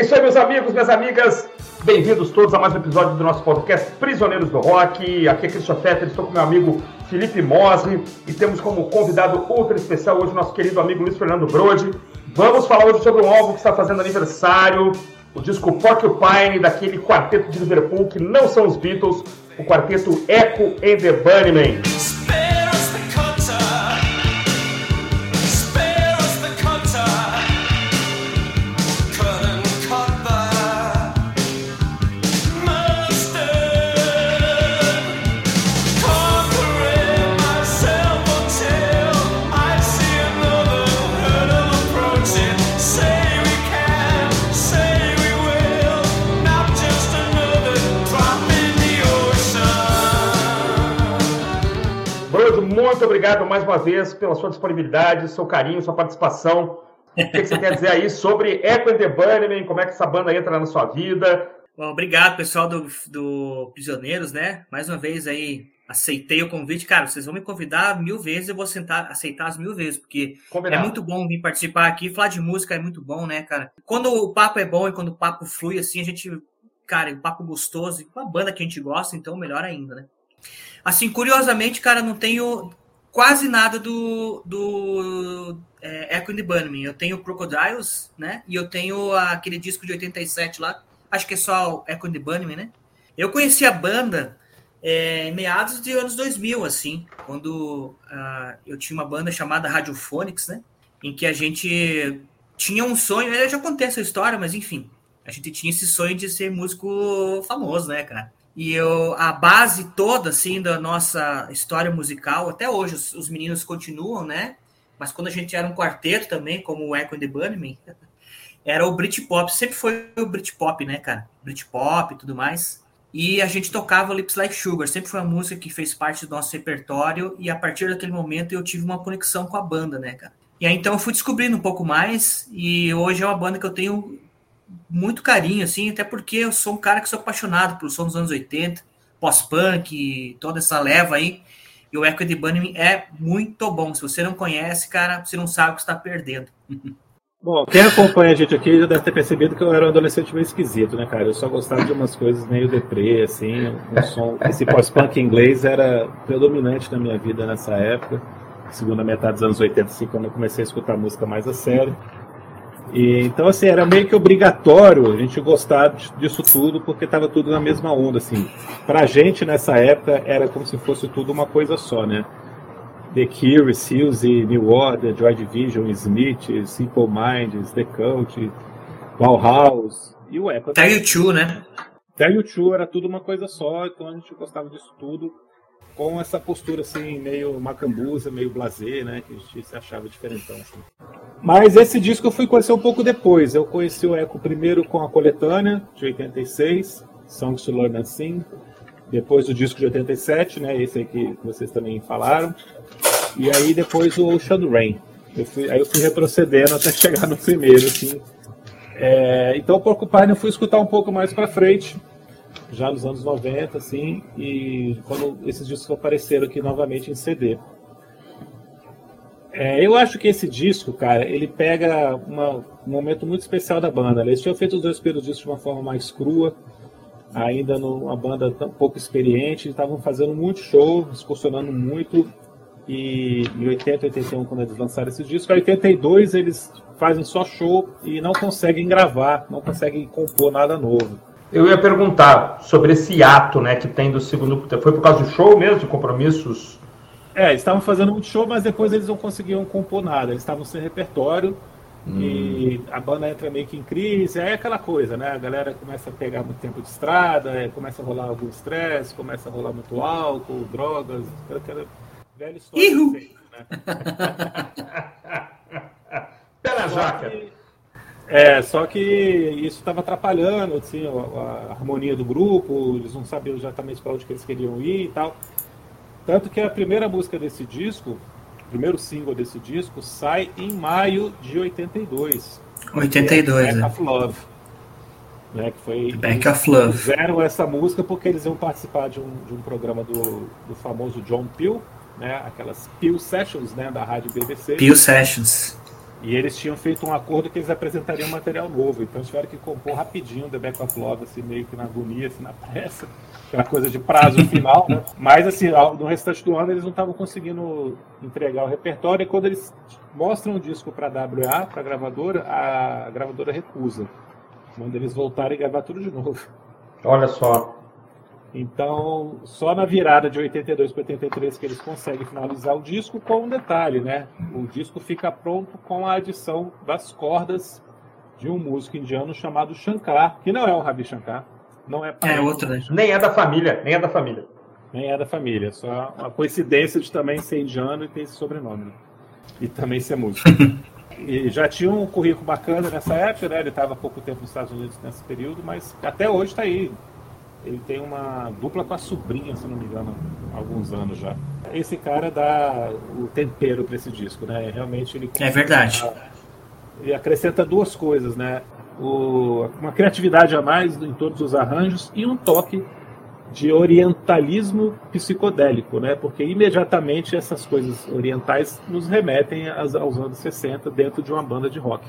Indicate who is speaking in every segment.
Speaker 1: É isso aí, meus amigos, minhas amigas. Bem-vindos todos a mais um episódio do nosso podcast Prisioneiros do Rock. Aqui é Christian Fetter, estou com meu amigo Felipe Mosri e temos como convidado ultra especial hoje o nosso querido amigo Luiz Fernando Brode. Vamos falar hoje sobre um álbum que está fazendo aniversário, o disco Porcupine, daquele quarteto de Liverpool que não são os Beatles, o quarteto Echo and the Bunnymen. Obrigado mais uma vez pela sua disponibilidade, seu carinho, sua participação. O que, você quer dizer aí sobre Echo and the Bunnymen? Como é que essa banda entra na sua vida?
Speaker 2: Bom, obrigado, pessoal do, do Prisioneiros, né? Mais uma vez aí, aceitei o convite. Cara, vocês vão me convidar mil vezes, eu vou sentar, aceitar as mil vezes, porque Combinado. é muito bom vir participar aqui. Falar de música é muito bom, né, cara? Quando o papo é bom e quando o papo flui, assim, a gente. Cara, o papo gostoso, e com a banda que a gente gosta, então melhor ainda, né? Assim, curiosamente, cara, não tenho quase nada do, do é, Echo and the Bunnymen. Eu tenho Crocodiles, né? E eu tenho aquele disco de 87 lá. Acho que é só Echo and the Bunnymen, né? Eu conheci a banda é, meados de anos 2000, assim, quando uh, eu tinha uma banda chamada Radiophonics, né? Em que a gente tinha um sonho, eu já contei essa história, mas enfim, a gente tinha esse sonho de ser músico famoso, né, cara? E eu, a base toda, assim, da nossa história musical, até hoje os, os, meninos continuam, né? Mas quando a gente era um quarteto também, como o Echo and the Bunnymen, era o Britpop. Sempre foi o Britpop, né, cara? Britpop e tudo mais. E a gente tocava Lips Like Sugar. Sempre foi uma música que fez parte do nosso repertório. E a partir daquele momento eu tive uma conexão com a banda, né, cara? E aí então eu fui descobrindo um pouco mais. E hoje é uma banda que eu tenho muito carinho, assim, até porque eu sou um cara que sou apaixonado pelo som dos anos 80, pós-punk, toda essa leva aí. E o Echo de Bunnyman é muito bom. Se você não conhece, cara, você não sabe o que está perdendo.
Speaker 3: Bom, quem acompanha a gente aqui já deve ter percebido que eu era um adolescente meio esquisito, né, cara? Eu só gostava de umas coisas meio deprê, assim. Um som, esse pós-punk inglês era predominante na minha vida nessa época, segunda metade dos anos 80, assim, quando eu comecei a escutar música mais a sério. E, então, assim, era meio que obrigatório a gente gostar disso tudo, porque estava tudo na mesma onda, assim. Pra gente, nessa época, era como se fosse tudo uma coisa só, né? The Cure, Seals, New Order, Joy Division, Smith, Simple Minds, The Cult, Bauhaus e o Apple.
Speaker 2: Até U2, né?
Speaker 3: Até U2 era tudo uma coisa só, então a gente gostava disso tudo com essa postura assim, meio macambuza, meio blazer, né? Que a gente se achava diferentão. Assim. Mas esse disco eu fui conhecer um pouco depois. Eu conheci o Echo primeiro com a coletânea, de 86, Songs to Learn and Sing. Depois o disco de 87, né? Esse aí que vocês também falaram. E aí depois o Ocean Rain. Eu fui, aí eu fui retrocedendo até chegar no primeiro, assim. É, então Porcupine eu fui escutar um pouco mais para frente já nos anos 90, assim, e quando esses discos apareceram aqui novamente em CD. É, eu acho que esse disco, cara, ele pega uma, um momento muito especial da banda. Eles tinham feito os dois primeiros discos de uma forma mais crua, ainda numa banda tão pouco experiente, estavam fazendo muito show, excursionando muito. E em 80, 81, quando eles lançaram esse disco, em 82 eles fazem só show e não conseguem gravar, não conseguem compor nada novo.
Speaker 1: Eu ia perguntar sobre esse ato, né, que tem do segundo. Foi por causa do show mesmo, de compromissos?
Speaker 3: É, eles estavam fazendo muito show, mas depois eles não conseguiam compor nada. Eles estavam sem repertório hum. e a banda entra meio que em crise. Aí é aquela coisa, né? A galera começa a pegar muito tempo de estrada, é, começa a rolar algum estresse, começa a rolar muito álcool, drogas, aquela velha história. Ihu! Sempre, né? Pé na jaca! É, só que isso estava atrapalhando assim, a, a, harmonia do grupo, eles não sabiam exatamente para onde que eles queriam ir e tal. Tanto que a primeira música desse disco, o primeiro single desse disco, sai em maio de 82.
Speaker 2: 82, é Back
Speaker 3: né? of Love. Né, que foi,
Speaker 2: Back of Love.
Speaker 3: Fizeram essa música porque eles iam participar de um, de um programa do, do famoso John Peel, né, aquelas Peel Sessions né, da rádio BBC.
Speaker 2: Peel Sessions.
Speaker 3: E eles tinham feito um acordo que eles apresentariam material novo, então tiveram que compor rapidinho The Back of Love, assim, meio que na agonia, assim, na pressa, aquela coisa de prazo final, né? Mas, assim, no restante do ano eles não estavam conseguindo entregar o repertório, e quando eles mostram o disco para a WA, para a gravadora, a gravadora recusa. Manda eles voltarem e gravar tudo de novo.
Speaker 1: Olha só.
Speaker 3: Então, só na virada de 82 para 83 que eles conseguem finalizar o disco com um detalhe, né? O disco fica pronto com a adição das cordas de um músico indiano chamado Shankar, que não é o Ravi Shankar, não é
Speaker 2: É outro, né?
Speaker 1: Nem é da família, nem é da família.
Speaker 3: Nem é da família, só uma coincidência de também ser indiano e ter esse sobrenome. Né? E também ser músico. e já tinha um currículo bacana nessa época, né? Ele estava há pouco tempo nos Estados Unidos nesse período, mas até hoje está aí ele tem uma dupla com a sobrinha, se não me engano, há alguns anos já. Esse cara dá o tempero para esse disco, né? Realmente ele.
Speaker 2: É verdade.
Speaker 3: Ele acrescenta duas coisas, né? O, uma criatividade a mais em todos os arranjos e um toque de orientalismo psicodélico, né? Porque imediatamente essas coisas orientais nos remetem aos, aos anos 60 dentro de uma banda de rock.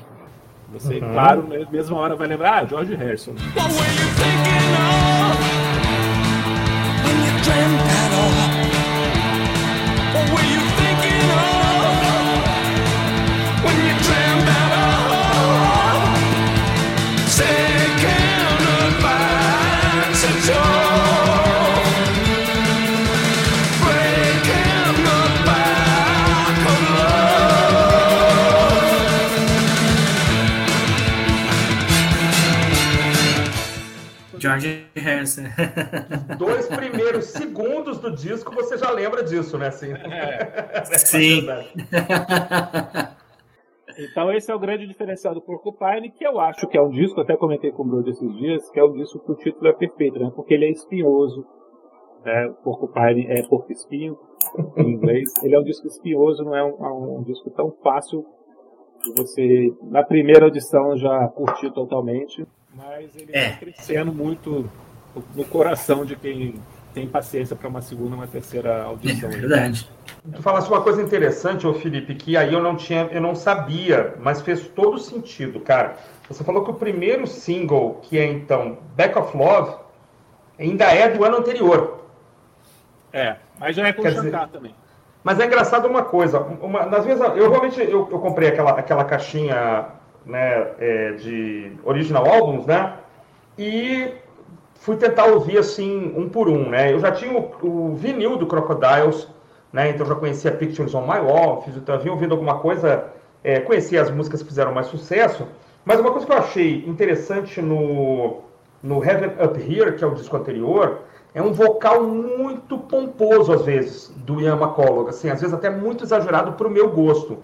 Speaker 3: Você, uhum. claro, na mesma hora vai lembrar, ah, George Harrison.
Speaker 2: friend George Harrison.
Speaker 1: Dois primeiros segundos do disco você já lembra disso, né? Assim,
Speaker 2: é. Sim.
Speaker 3: então esse é o grande diferencial do Porcupine, que eu acho que é um disco, até comentei com o Bruno esses dias, que é um disco que o título é perfeito, né? Porque ele é espinhoso. Né? O Porcupine é porco espinho, em inglês. Ele é um disco espinhoso, não é um, é um disco tão fácil você, na primeira audição, já curtir totalmente mas ele é. crescendo muito no coração de quem tem paciência para uma segunda, uma terceira audição.
Speaker 2: É verdade.
Speaker 1: Tu falasse uma coisa interessante, ô Felipe, que aí eu não tinha, eu não sabia, mas fez todo sentido, cara. Você falou que o primeiro single, que é então Back of Love, ainda é do ano anterior.
Speaker 3: É, mas já é com Quer Shankar também.
Speaker 1: Mas é engraçado uma coisa, uma, nas vezes eu realmente eu, eu comprei aquela, aquela caixinha né, é, de original álbuns, né? E fui tentar ouvir assim um por um, né? Eu já tinha o, o vinil do Crocodiles, né? Então já conhecia Pictures on My Wall, fiz, então, havia alguma coisa, é, conhecia as músicas que fizeram mais sucesso. Mas uma coisa que eu achei interessante no, no Heaven Up Here, que é o disco anterior, é um vocal muito pomposo às vezes do Ian McCulloch, assim, às vezes até muito exagerado para o meu gosto.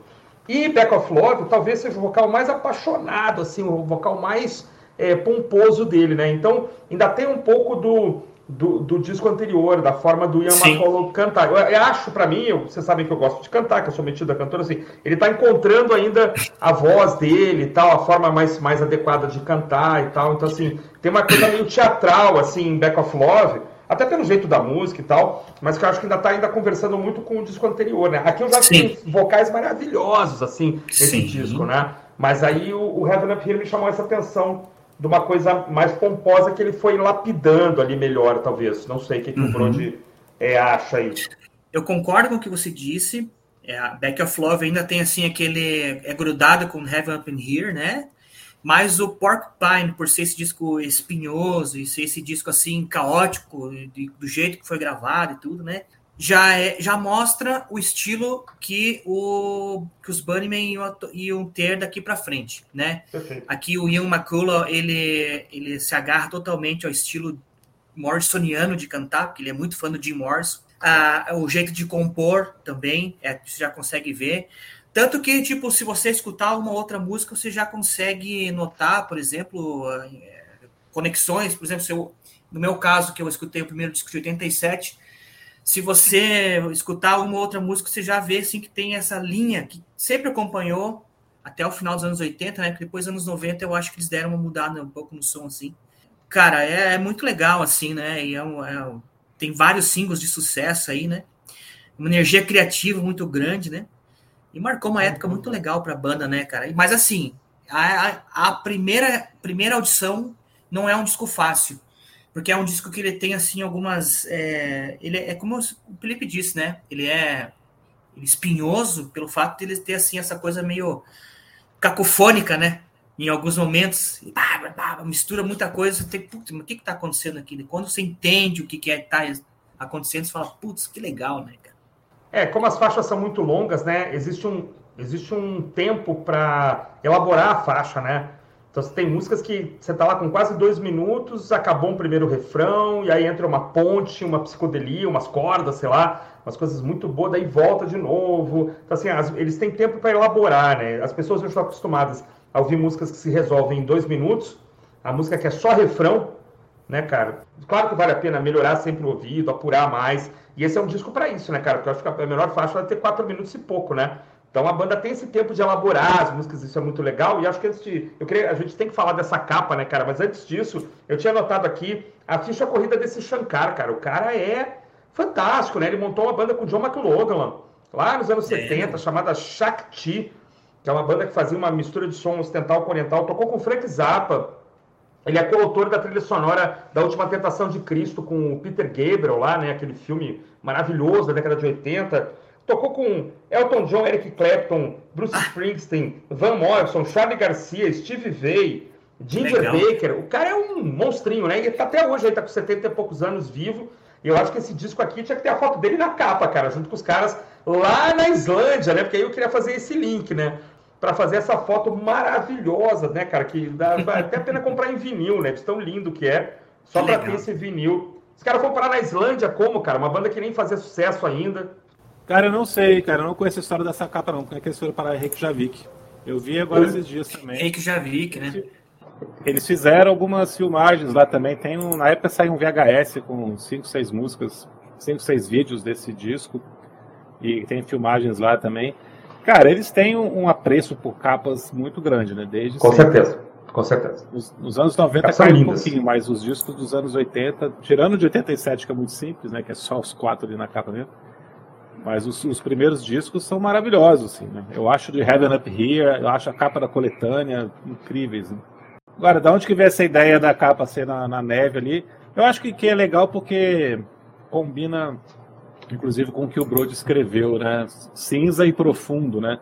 Speaker 1: E Back of Love talvez seja o vocal mais apaixonado, assim, o vocal mais é, pomposo dele, né? Então, ainda tem um pouco do, do, do disco anterior, da forma do Ian McCullough cantar. Eu, eu acho, para mim, eu, vocês sabem que eu gosto de cantar, que eu sou metido a cantor, assim, ele está encontrando ainda a voz dele e tal, a forma mais, mais adequada de cantar e tal. Então, assim, tem uma coisa meio teatral, assim, em Back of Love, até pelo jeito da música e tal, mas que eu acho que ainda está ainda conversando muito com o disco anterior, né? Aqui eu já tenho vocais maravilhosos, assim, nesse Sim. disco, né? Mas aí o, o Heaven Up Here me chamou essa atenção de uma coisa mais pomposa que ele foi lapidando ali melhor, talvez. Não sei o que, que uhum. o Brody é, acha aí.
Speaker 2: Eu concordo com o que você disse. É, a Back of Love ainda tem assim aquele. É grudado com Heaven Up in Here, né? Mas o Porcupine, por ser esse disco espinhoso e ser esse disco assim caótico, do jeito que foi gravado e tudo, né? Já, é, já mostra o estilo que, o, que os Bunnymen iam, iam ter daqui para frente, né? Perfeito. Aqui o Ian McCullough, ele, ele se agarra totalmente ao estilo morrisoniano de cantar, porque ele é muito fã do Jim Morrison. Ah, o jeito de compor também, é, você já consegue ver. Tanto que, tipo, se você escutar uma outra música, você já consegue notar, por exemplo, eh, conexões. Por exemplo, eu, no meu caso, que eu escutei o primeiro disco de 87, se você escutar uma outra música, você já vê assim, que tem essa linha que sempre acompanhou até o final dos anos 80, né? Que depois dos anos 90 eu acho que eles deram uma mudada um pouco no som, assim. Cara, é, é muito legal, assim, né? E é, um, é tem vários singles de sucesso aí, né? Uma energia criativa muito grande, né? E marcou uma época muito legal para a banda, né, cara? Mas assim, a, a, primeira, primeira audição não é um disco fácil, porque é um disco que ele tem assim algumas. É, ele é como o Felipe disse, né? Ele é espinhoso pelo fato de ele ter assim essa coisa meio cacofônica, né? Em alguns momentos, mistura muita coisa, você tem, putz, mas o que está acontecendo aqui? Quando você entende o que, que é está acontecendo, você fala, putz, que legal, né, cara?
Speaker 1: É, como as faixas são muito longas, né? Existe um, existe um tempo para elaborar a faixa, né? Então você tem músicas que você tá lá com quase dois minutos, acabou um primeiro refrão, e aí entra uma ponte, uma psicodelia, umas cordas, sei lá, umas coisas muito boas, daí volta de novo. Então, assim, as, eles têm tempo para elaborar, né? As pessoas já estão acostumadas a ouvir músicas que se resolvem em dois minutos, a música que é só refrão, né, cara? Claro que vale a pena melhorar sempre o ouvido, apurar mais. E esse é um disco para isso, né, cara? Porque eu acho que a menor faixa vai ter quatro minutos e pouco, né? Então a banda tem esse tempo de elaborar as músicas, isso é muito legal. E acho que antes de. Eu queria, a gente tem que falar dessa capa, né, cara? Mas antes disso, eu tinha notado aqui a ficha corrida desse Shankar, cara. O cara é fantástico, né? Ele montou uma banda com o John McLaughlin, lá nos anos é. 70, chamada Shakti, que é uma banda que fazia uma mistura de som ocidental com oriental. Tocou com Frank Zappa. Ele é coautor da trilha sonora da Última Tentação de Cristo com o Peter Gabriel lá, né? Aquele filme maravilhoso da década de 80 Tocou com Elton John, Eric Clapton, Bruce ah. Springsteen, Van Morrison, Charlie Garcia, Steve Vai, Ginger Legal. Baker. O cara é um monstrinho, né? E tá até hoje, ele tá com 70 e poucos anos vivo. E eu acho que esse disco aqui tinha que ter a foto dele na capa, cara, junto com os caras lá na Islândia, né? Porque aí eu queria fazer esse link, né? Para fazer essa foto maravilhosa, né, cara? Que dá até a pena comprar em vinil, né? De tão lindo que é. Só para ter esse vinil. Os caras foram parar na Islândia como, cara? Uma banda que nem fazia sucesso ainda.
Speaker 3: Cara, eu não sei, cara. Eu não conheço a história dessa capa, não. Como é que eles foram para Reykjavik? Eu vi agora esses dias também.
Speaker 2: Reykjavik, né?
Speaker 3: Eles fizeram algumas filmagens lá também. Tem um, na época saiu um VHS com 5, 6 músicas, 5, 6 vídeos desse disco. E tem filmagens lá também. Cara, eles têm um, um apreço por capas muito grande, né? Desde
Speaker 1: com sempre. certeza. Com certeza.
Speaker 3: Nos, nos anos 90 caiu um pouquinho, mas os discos dos anos 80, tirando de 87, que é muito simples, né? Que é só os quatro ali na capa mesmo mas os, os, primeiros discos são maravilhosos, assim, né? Eu acho de Heaven Up Here, eu acho a capa da coletânea incríveis. Né? Agora, da onde que veio essa ideia da capa ser na, na neve ali? Eu acho que, que é legal porque combina, inclusive, com o que o Brody escreveu, né? Cinza e profundo, né?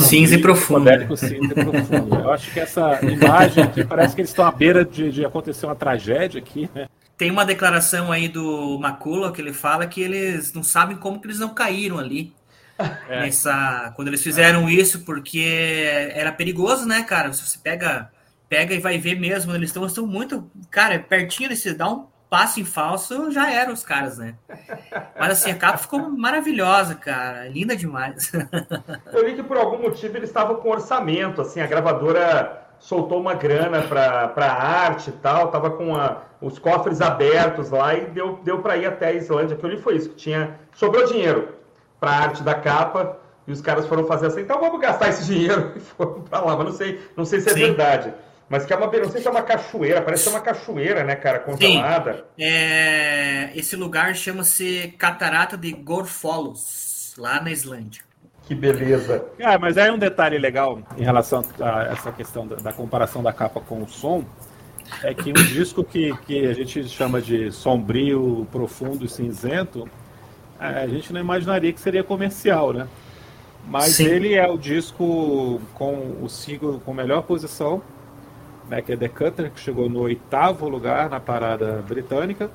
Speaker 2: Cinza e profundo.
Speaker 3: Cinza e profundo. Eu acho que essa imagem que parece que eles estão à beira de, de acontecer uma tragédia aqui, né?
Speaker 2: Tem uma declaração aí do Macula que ele fala que eles não sabem como que eles não caíram ali. É. Nessa, quando eles fizeram isso, porque era perigoso, né, cara? Se você pega, pega e vai ver mesmo, eles estão, estão muito. Cara, pertinho desse, dá um passo em falso, já eram os caras, né? Mas assim, a capa ficou maravilhosa, cara. Linda demais.
Speaker 1: Eu li que por algum motivo eles estavam com orçamento, assim, a gravadora soltou uma grana para arte e tal, tava com a, os cofres abertos lá e deu, deu para ir até a Islândia. Que eu li foi isso, que tinha sobrou dinheiro para arte da capa e os caras foram fazer assim, então vamos gastar esse dinheiro e foram para lá. Mas não sei, não sei se é Sim. verdade. Mas que é uma, não sei se é uma cachoeira, parece ser uma cachoeira, né, cara, congelada. Sim.
Speaker 2: É, esse lugar chama-se Catarata de Gorfolos, lá na Islândia.
Speaker 1: Que beleza.
Speaker 3: Ah, mas aí um detalhe legal em relação a essa questão da, da, comparação da capa com o som é que um disco que, que a gente chama de sombrio, profundo e cinzento, a gente não imaginaria que seria comercial, né? Mas Sim. ele é o disco com o single com melhor posição, né, é The Cutter, que chegou no oitavo lugar na parada britânica.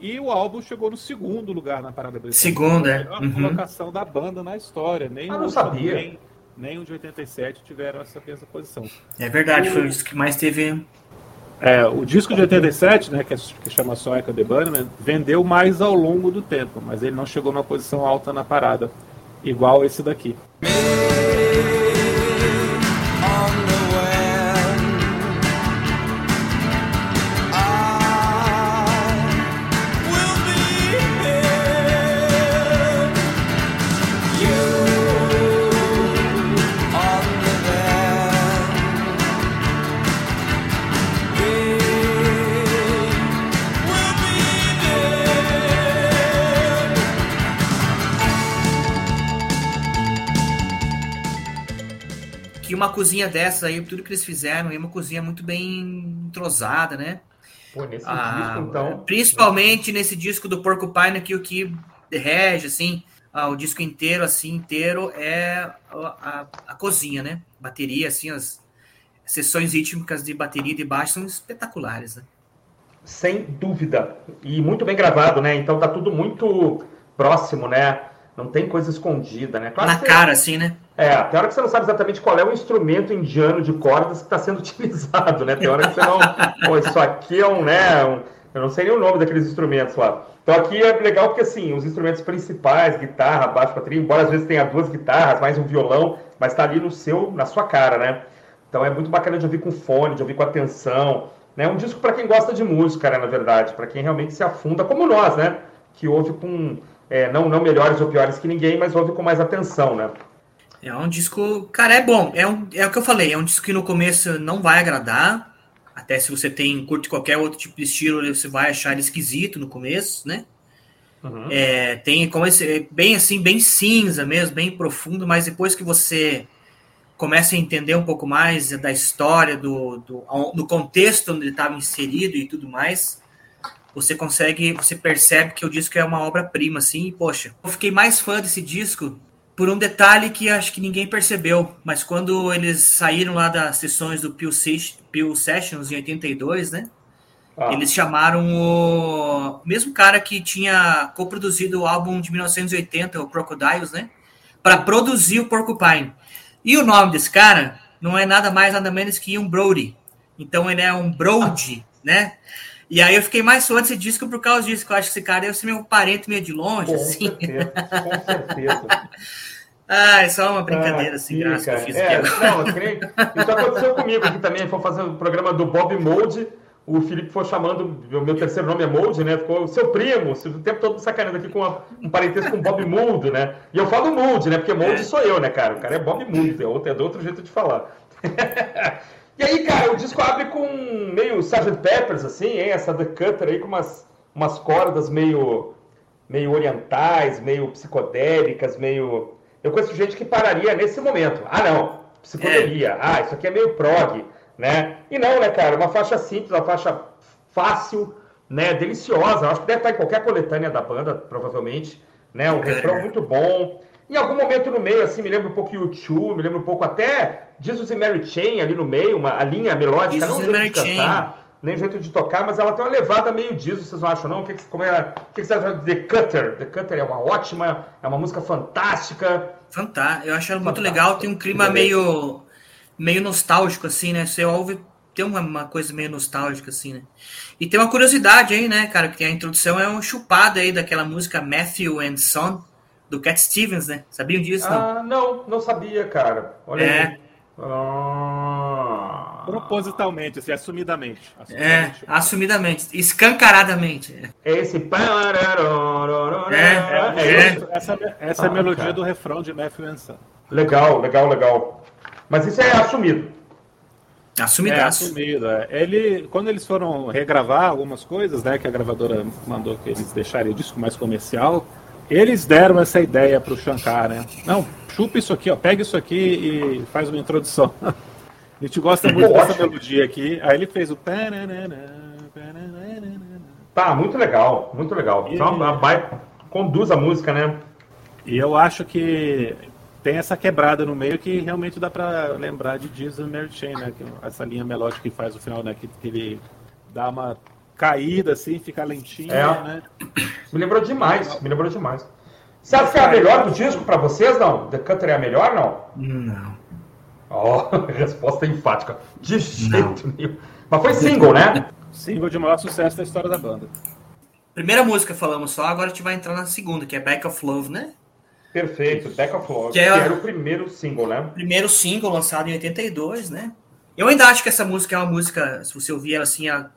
Speaker 3: E o álbum chegou no segundo lugar na parada britânica.
Speaker 2: Segundo, é.
Speaker 3: A uhum. colocação da banda na história. Nem
Speaker 1: ah, não sabia.
Speaker 3: Nem, nem o de 87 tiveram essa mesma posição.
Speaker 2: É verdade, o... foi o disco que mais teve.
Speaker 3: É, o disco de 87, né, que, é, que chama só Echo the Bunnyman, vendeu mais ao longo do tempo, mas ele não chegou numa posição alta na parada, igual esse daqui.
Speaker 2: Cozinha dessa aí, tudo que eles fizeram, é uma cozinha muito bem entrosada, né? Pô, nesse ah, disco, então. Principalmente nesse disco do Porcupine, que o que rege, assim, ah, o disco inteiro, assim, inteiro, é a, a, a, cozinha, né? Bateria, assim, as sessões rítmicas de bateria de baixo são espetaculares, né?
Speaker 1: Sem dúvida. E muito bem gravado, né? Então tá tudo muito próximo, né? Não tem coisa escondida, né?
Speaker 2: Claro Na cara, assim, né?
Speaker 1: É, tem hora que você não sabe exatamente qual é o instrumento indiano de cordas que está sendo utilizado, né? Tem hora que você não. Pô, isso aqui é um, né? Um... Eu não sei nem o nome daqueles instrumentos lá. Então aqui é legal porque, assim, os instrumentos principais, guitarra, baixo, bateria, embora às vezes tenha duas guitarras, mais um violão, mas está ali no seu, na sua cara, né? Então é muito bacana de ouvir com fone, de ouvir com atenção. Né? Um disco para quem gosta de música, né, na verdade, para quem realmente se afunda, como nós, né? Que ouve com é, não, não melhores ou piores que ninguém, mas ouve com mais atenção, né?
Speaker 2: É um disco, cara, é bom. É, um, é o que eu falei, é um disco que no começo não vai agradar. Até se você tem curte qualquer outro tipo de estilo, você vai achar ele esquisito no começo, né? Uhum. É, tem como esse, é bem assim, bem cinza mesmo, bem profundo, mas depois que você começa a entender um pouco mais da história, do, do, do contexto onde ele estava inserido e tudo mais, você consegue, você percebe que o disco é uma obra-prima, assim, e, poxa, eu fiquei mais fã desse disco por um detalhe que acho que ninguém percebeu, mas quando eles saíram lá das sessões do Peel, Sessions em 82, né, ah. eles chamaram o mesmo cara que tinha coproduzido o álbum de 1980, o Crocodiles, né, para produzir o Porcupine. E o nome desse cara não é nada mais, nada menos que um Brody. Então ele é um Brody, ah. né? E aí eu fiquei mais fã desse disco por causa disso, que eu acho que esse cara deve ser meu parente meio de longe,
Speaker 1: com
Speaker 2: assim.
Speaker 1: Certeza, com certeza.
Speaker 2: ah, é só uma brincadeira ah, assim, graça que eu fiz
Speaker 1: é, aqui. Não, isso aconteceu comigo aqui também. Foi fazer o um programa do Bob Mold. O Felipe foi chamando, o meu terceiro nome é Mold, né? Ficou seu primo, o tempo todo sacaneando aqui com uma, um parentesco com Bob Mold, né? E eu falo Mold, né? Porque Mold é. sou eu, né, cara? O cara é Bob Mold, é outro, é do outro jeito de falar. E aí, cara, o disco abre com meio Sgt. Peppers, assim, hein? Essa The Cutter aí com umas, umas cordas meio, meio orientais, meio psicodélicas, meio. Eu conheço gente que pararia nesse momento. Ah, não, psicodelia. É. Ah, isso aqui é meio prog, né? E não, né, cara? Uma faixa simples, uma faixa fácil, né? Deliciosa. Acho que deve estar em qualquer coletânea da banda, provavelmente. Né? Um refrão muito bom. Em algum momento no meio, assim, me lembra um pouco YouTube, me lembra um pouco até Jesus e Mary Chain ali no meio, uma, a linha melódica, Jesus não o jeito de cantar, nem o jeito de tocar, mas ela tem uma levada meio Jesus, vocês não acham não? O que, como é, o que, vocês acham de The Cutter? The Cutter é uma ótima, é uma música fantástica.
Speaker 2: Fantástica, eu acho ela muito legal, tem um clima meio, meio nostálgico, assim, né? Você ouve, tem uma, uma, coisa meio nostálgica, assim, né? E tem uma curiosidade aí, né, cara, que a introdução, é uma chupada aí daquela música Matthew and Son, do Cat Stevens, né? Sabiam disso?
Speaker 1: Não? Ah, não, não sabia, cara. Olha
Speaker 2: é.
Speaker 1: Aí. Ah.
Speaker 3: Propositalmente, assim, assumidamente.
Speaker 2: assumidamente. É, assumidamente, escancaradamente.
Speaker 1: É esse. É,
Speaker 3: é, é, essa, essa ah, é a melodia cara. do refrão de Matthew Anson.
Speaker 1: Legal, legal, legal. Mas isso é assumido.
Speaker 2: Assumidaço.
Speaker 3: É assumido. É. Ele, quando eles foram regravar algumas coisas, né, que a gravadora mandou que eles deixarem o disco mais comercial, eles deram essa ideia para o Shankar, né? Não, chupa isso aqui, ó, pega isso aqui e faz uma introdução. A gente gosta muito dessa melodia aqui. Aí ele fez o.
Speaker 1: Tá, muito legal, muito legal. E... Então, vai, conduz a música, né?
Speaker 3: E eu acho que tem essa quebrada no meio que realmente dá para lembrar de Jesus Mary Chain, né? Essa linha melódica que faz o final, né? Que, que ele dá uma caída, assim, fica lentinha, é. né?
Speaker 1: Me lembrou demais, me lembrou demais. Você acha que é a melhor do disco para vocês, não? The Cutter é a melhor, não?
Speaker 2: Não.
Speaker 1: Oh, resposta enfática. De jeito nenhum. Mas foi single, né?
Speaker 3: Single de maior sucesso da história da banda.
Speaker 2: Primeira música falamos só, agora a gente vai entrar na segunda, que é Back of Love, né?
Speaker 1: Perfeito, Back of Love, que, é, que era o primeiro single, né?
Speaker 2: Primeiro single lançado em 82, né? Eu ainda acho que essa música é uma música, se você ouvir ela assim, ela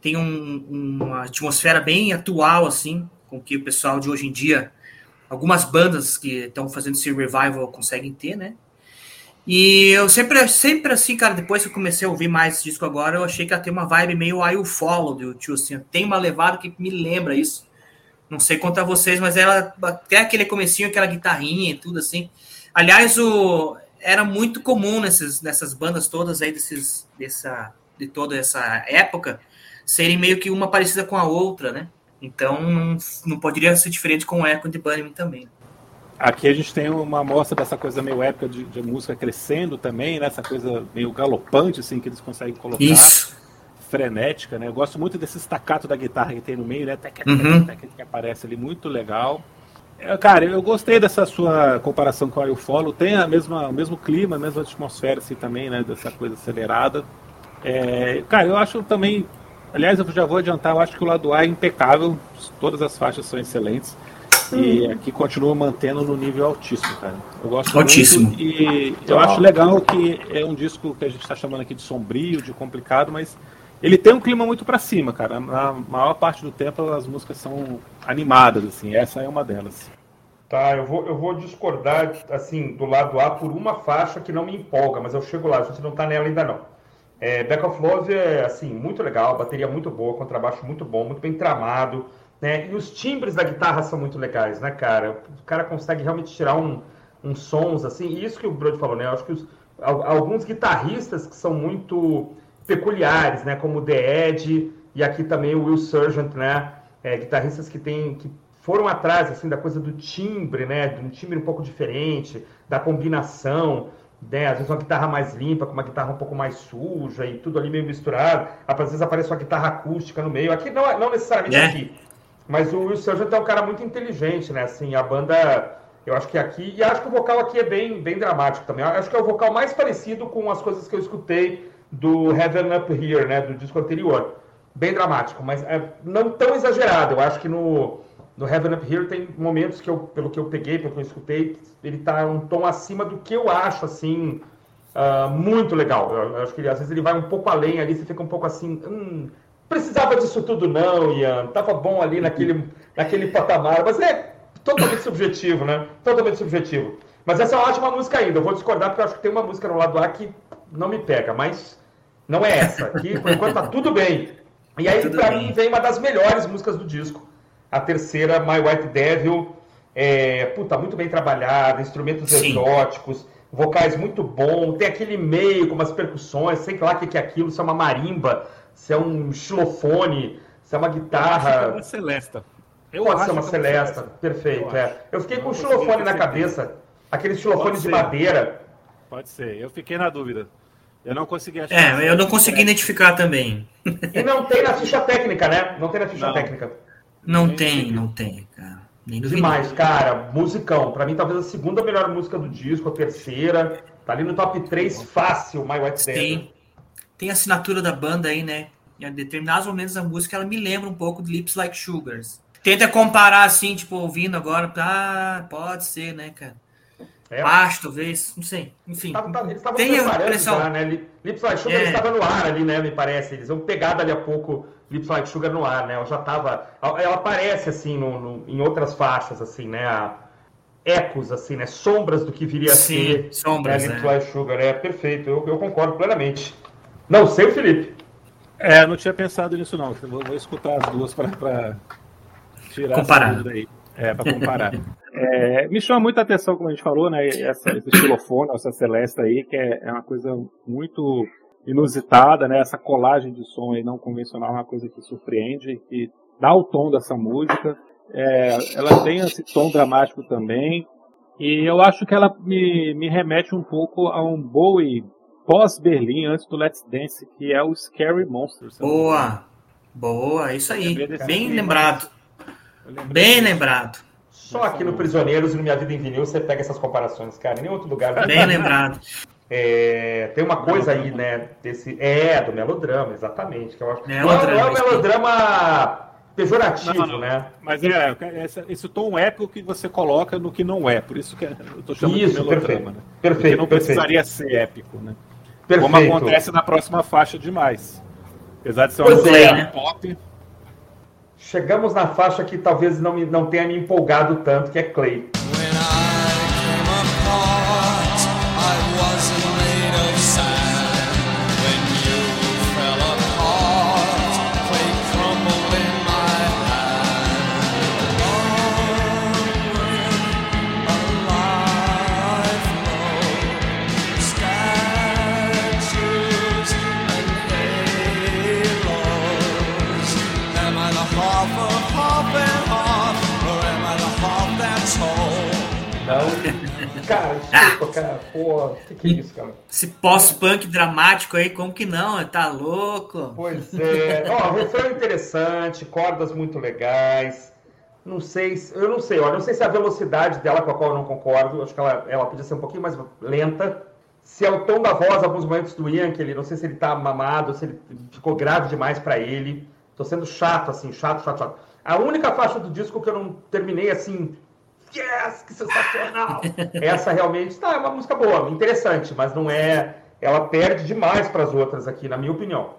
Speaker 2: tem um, uma atmosfera bem atual, assim, com que o pessoal de hoje em dia, algumas bandas que estão fazendo esse revival conseguem ter, né? E eu sempre, sempre assim, cara, depois que eu comecei a ouvir mais esse disco agora, eu achei que ia ter uma vibe meio I Will Follow do tio, assim, tem uma levada que me lembra isso. Não sei a vocês, mas ela até aquele comecinho, aquela guitarrinha e tudo assim. Aliás, o era muito comum nessas, nessas bandas todas aí desses, dessa, de toda essa época serem meio que uma parecida com a outra, né? Então não, não poderia ser diferente com o Echo de Bunnyman também.
Speaker 3: Aqui a gente tem uma amostra dessa coisa meio épica de, de, música crescendo também, né? Essa coisa meio galopante, assim, que eles conseguem colocar.
Speaker 2: Isso.
Speaker 3: Frenética, né? Eu gosto muito desse staccato da guitarra que tem no meio, né? Tec, uhum. tec, tec, que aparece ali, muito legal. É, cara, eu gostei dessa sua comparação com a Follow. Tem a mesma, o mesmo clima, a mesma atmosfera, assim, também, né? Dessa coisa acelerada. É, cara, eu acho também... Aliás, eu já vou adiantar, eu acho que o lado A é impecável. Todas as faixas são excelentes. E aqui continua mantendo no nível altíssimo, cara. Eu gosto
Speaker 2: altíssimo.
Speaker 3: muito e eu acho legal que é um disco que a gente está chamando aqui de sombrio, de complicado, mas ele tem um clima muito para cima, cara. Na maior parte do tempo as músicas são animadas, assim. Essa é uma delas.
Speaker 1: Tá, eu vou, eu vou discordar, assim, do lado A por uma faixa que não me empolga, mas eu chego lá, a gente não tá nela ainda não. É, Back of Love é, assim, muito legal, bateria muito boa, contrabaixo muito bom, muito bem tramado, né? E os timbres da guitarra são muito legais, né, cara? O cara consegue realmente tirar um, uns sons assim. E isso que o Brody falou, né? Eu acho que os, alguns guitarristas que são muito peculiares, né? Como o The Ed e aqui também o Will Sergeant, né? É, guitarristas que tem que foram atrás assim da coisa do timbre, né? De um timbre um pouco diferente, da combinação. Né? Às vezes uma guitarra mais limpa, com uma guitarra um pouco mais suja e tudo ali meio misturado. Às vezes aparece uma guitarra acústica no meio. Aqui não, não necessariamente é. aqui, mas o Will Sergeant é um cara muito inteligente, né? Assim, a banda, eu acho que aqui, e acho que o vocal aqui é bem, bem dramático também. Eu acho que é o vocal mais parecido com as coisas que eu escutei do Heaven Up Here, né? Do disco anterior. Bem dramático, mas é não tão exagerado. Eu acho que no, no Heaven Up Here tem momentos que eu, pelo que eu peguei, pelo que eu escutei, ele tá um tom acima do que eu acho, assim, uh, muito legal. Eu, eu acho que ele, às vezes ele vai um pouco além ali, você fica um pouco assim, hum, precisava disso tudo não, Ian. Tava bom ali naquele, naquele patamar. Mas é totalmente subjetivo, né? Totalmente subjetivo. Mas essa é uma ótima música ainda. Eu vou discordar porque eu acho que tem uma música no lado A que não me pega, mas não é essa. Aqui, por enquanto, tá tudo bem. E aí, para mim, vem uma das melhores músicas do disco. A terceira, My White Devil. É, puta, muito bem trabalhada, instrumentos Sim. exóticos, vocais muito bom, tem aquele meio com umas percussões, sei lá o que, que é aquilo, se é uma marimba se é um xilofone, se é uma guitarra. Eu
Speaker 3: é uma celesta.
Speaker 1: Eu Pode ser uma celesta, perfeito. Eu, é. eu fiquei com o xilofone na cabeça, aqueles xilofones de madeira.
Speaker 3: Pode ser, eu fiquei na dúvida. Eu não consegui achar.
Speaker 2: É, eu não consegui identificar também.
Speaker 1: E não tem na ficha técnica, né? Não tem na ficha
Speaker 2: não.
Speaker 1: técnica.
Speaker 2: Não tem, não tem, cara. Nem
Speaker 1: Demais, cara. Musicão. Pra mim, talvez a segunda melhor música do disco, a terceira. Tá ali no top 3 fácil, My White Devil
Speaker 2: tem a assinatura da banda aí, né? Em determinados momentos da música, ela me lembra um pouco de Lips Like Sugars. Tenta comparar assim, tipo, ouvindo agora, ah, pode ser, né, cara? É. Baixo, talvez, não sei. Enfim, tá,
Speaker 1: tá, eles tem a impressão. Já, né? Lips Like Sugar é. estava no ar ali, né? Me parece. Eles vão pegar dali a pouco Lips Like Sugar no ar, né? Ela já estava. Ela aparece assim no, no, em outras faixas, assim, né? A, ecos, assim, né? Sombras do que viria
Speaker 2: Sim, a ser. Sombras,
Speaker 1: né? Lips né? Like Sugar, é perfeito. Eu, eu concordo plenamente. Não, sei o Felipe.
Speaker 3: É, não tinha pensado nisso não. Vou, vou escutar as duas para tirar
Speaker 2: comparar. essa aí.
Speaker 3: É, para comparar. é, me chama muita atenção, como a gente falou, né? Essa, esse xilofone, essa celesta aí, que é, é, uma coisa muito inusitada, né? Essa colagem de som aí não convencional é uma coisa que surpreende, que dá o tom dessa música. É, ela tem esse tom dramático também. E eu acho que ela me, me remete um pouco a um Bowie pós-Berlim, antes do Let's Dance, que é o Scary Monsters.
Speaker 2: Boa! Boa, isso aí. Bem lembrado. Bem lembrado.
Speaker 1: Só aqui no Prisioneiros e no Minha Vida em Vinil você pega essas comparações, cara. Em nenhum outro lugar.
Speaker 2: Bem lembrado.
Speaker 1: É, tem uma coisa aí, né? Desse, é, do melodrama, exatamente. Que eu acho. Melodrama, não, é o melodrama pejorativo, não, não, né?
Speaker 3: Mas é, esse, esse, tom épico que você coloca no que não é. Por isso que eu tô chamando isso, de melodrama.
Speaker 1: Perfeito, né? perfeito. Porque
Speaker 3: não precisaria ser épico, né? Perfeito. Como acontece na próxima faixa demais. Apesar de ser uma música é. pop.
Speaker 1: Chegamos na faixa que talvez não, me, não tenha me empolgado tanto, que é Clay. Cara, desculpa, ah. cara. Pô, que que é isso, cara?
Speaker 2: Esse pós-punk dramático aí, como que não? Tá louco?
Speaker 1: Pois é. Ó, refrão interessante, cordas muito legais. Não sei, eu não sei, olha, não sei se é a velocidade dela com a qual eu não concordo, acho que ela, ela podia ser um pouquinho mais lenta. Se é o tom da voz, alguns momentos do Ian, que ele, não sei se ele tá mamado, se ele ficou grave demais para ele. Tô sendo chato, assim, chato, chato, chato. A única faixa do disco que eu não terminei assim, yes, que sensacional! Essa realmente, tá, é uma música boa, interessante, mas não é. Ela perde demais para as outras aqui, na minha opinião.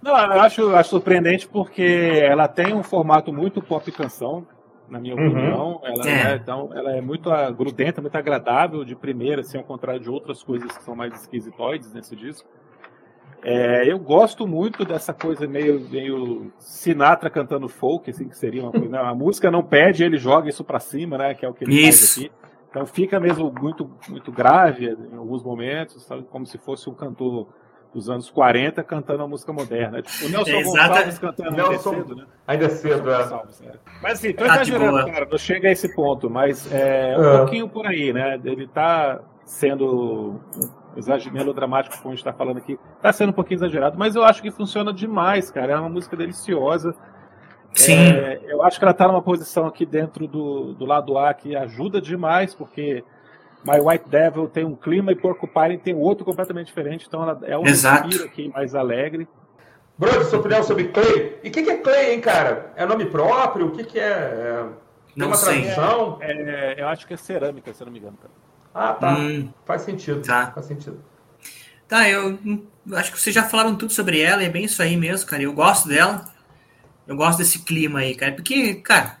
Speaker 3: Não, eu acho, acho surpreendente porque ela tem um formato muito pop canção, na minha uhum. opinião. Ela é. é. então, ela é muito grudenta, muito agradável de primeira, assim, ao contrário de outras coisas que são mais esquisitoides nesse disco. É, eu gosto muito dessa coisa meio, meio Sinatra cantando folk, assim, que seria uma coisa. Né? A música não pede, ele joga isso para cima, né? Que é o que ele isso. faz aqui. Então fica mesmo muito, muito grave em alguns momentos, sabe? como se fosse um cantor dos anos 40 cantando a música moderna. Tipo, o Nelson é, Gonçalves cantando Nelson... ainda cedo, né?
Speaker 1: Ainda é cedo, é.
Speaker 3: é. Mas assim, tô ah, exagerando, cara, não chega a esse ponto, mas é um é. pouquinho por aí, né? Ele tá sendo melodramático, como a gente está falando aqui, está sendo um pouquinho exagerado, mas eu acho que funciona demais, cara. É uma música deliciosa.
Speaker 2: Sim.
Speaker 3: É, eu acho que ela está numa posição aqui dentro do, do lado A que ajuda demais, porque My White Devil tem um clima e Porcupine tem outro completamente diferente, então ela é um
Speaker 2: respiro
Speaker 3: aqui mais alegre.
Speaker 1: Bruno, sua opinião sobre Clay? E o que, que, é Clay, hein, cara? É nome próprio? O que, que é? é...
Speaker 2: Não
Speaker 1: uma
Speaker 2: sei.
Speaker 1: tradução?
Speaker 3: É, é, eu acho que é cerâmica, se eu não me engano. Cara.
Speaker 1: Ah, tá. Hum, faz sentido.
Speaker 2: Tá.
Speaker 1: Faz sentido.
Speaker 2: Tá, eu acho que vocês já falaram tudo sobre ela, é bem isso aí mesmo, cara. Eu gosto dela. Eu gosto desse clima aí, cara. Porque, cara,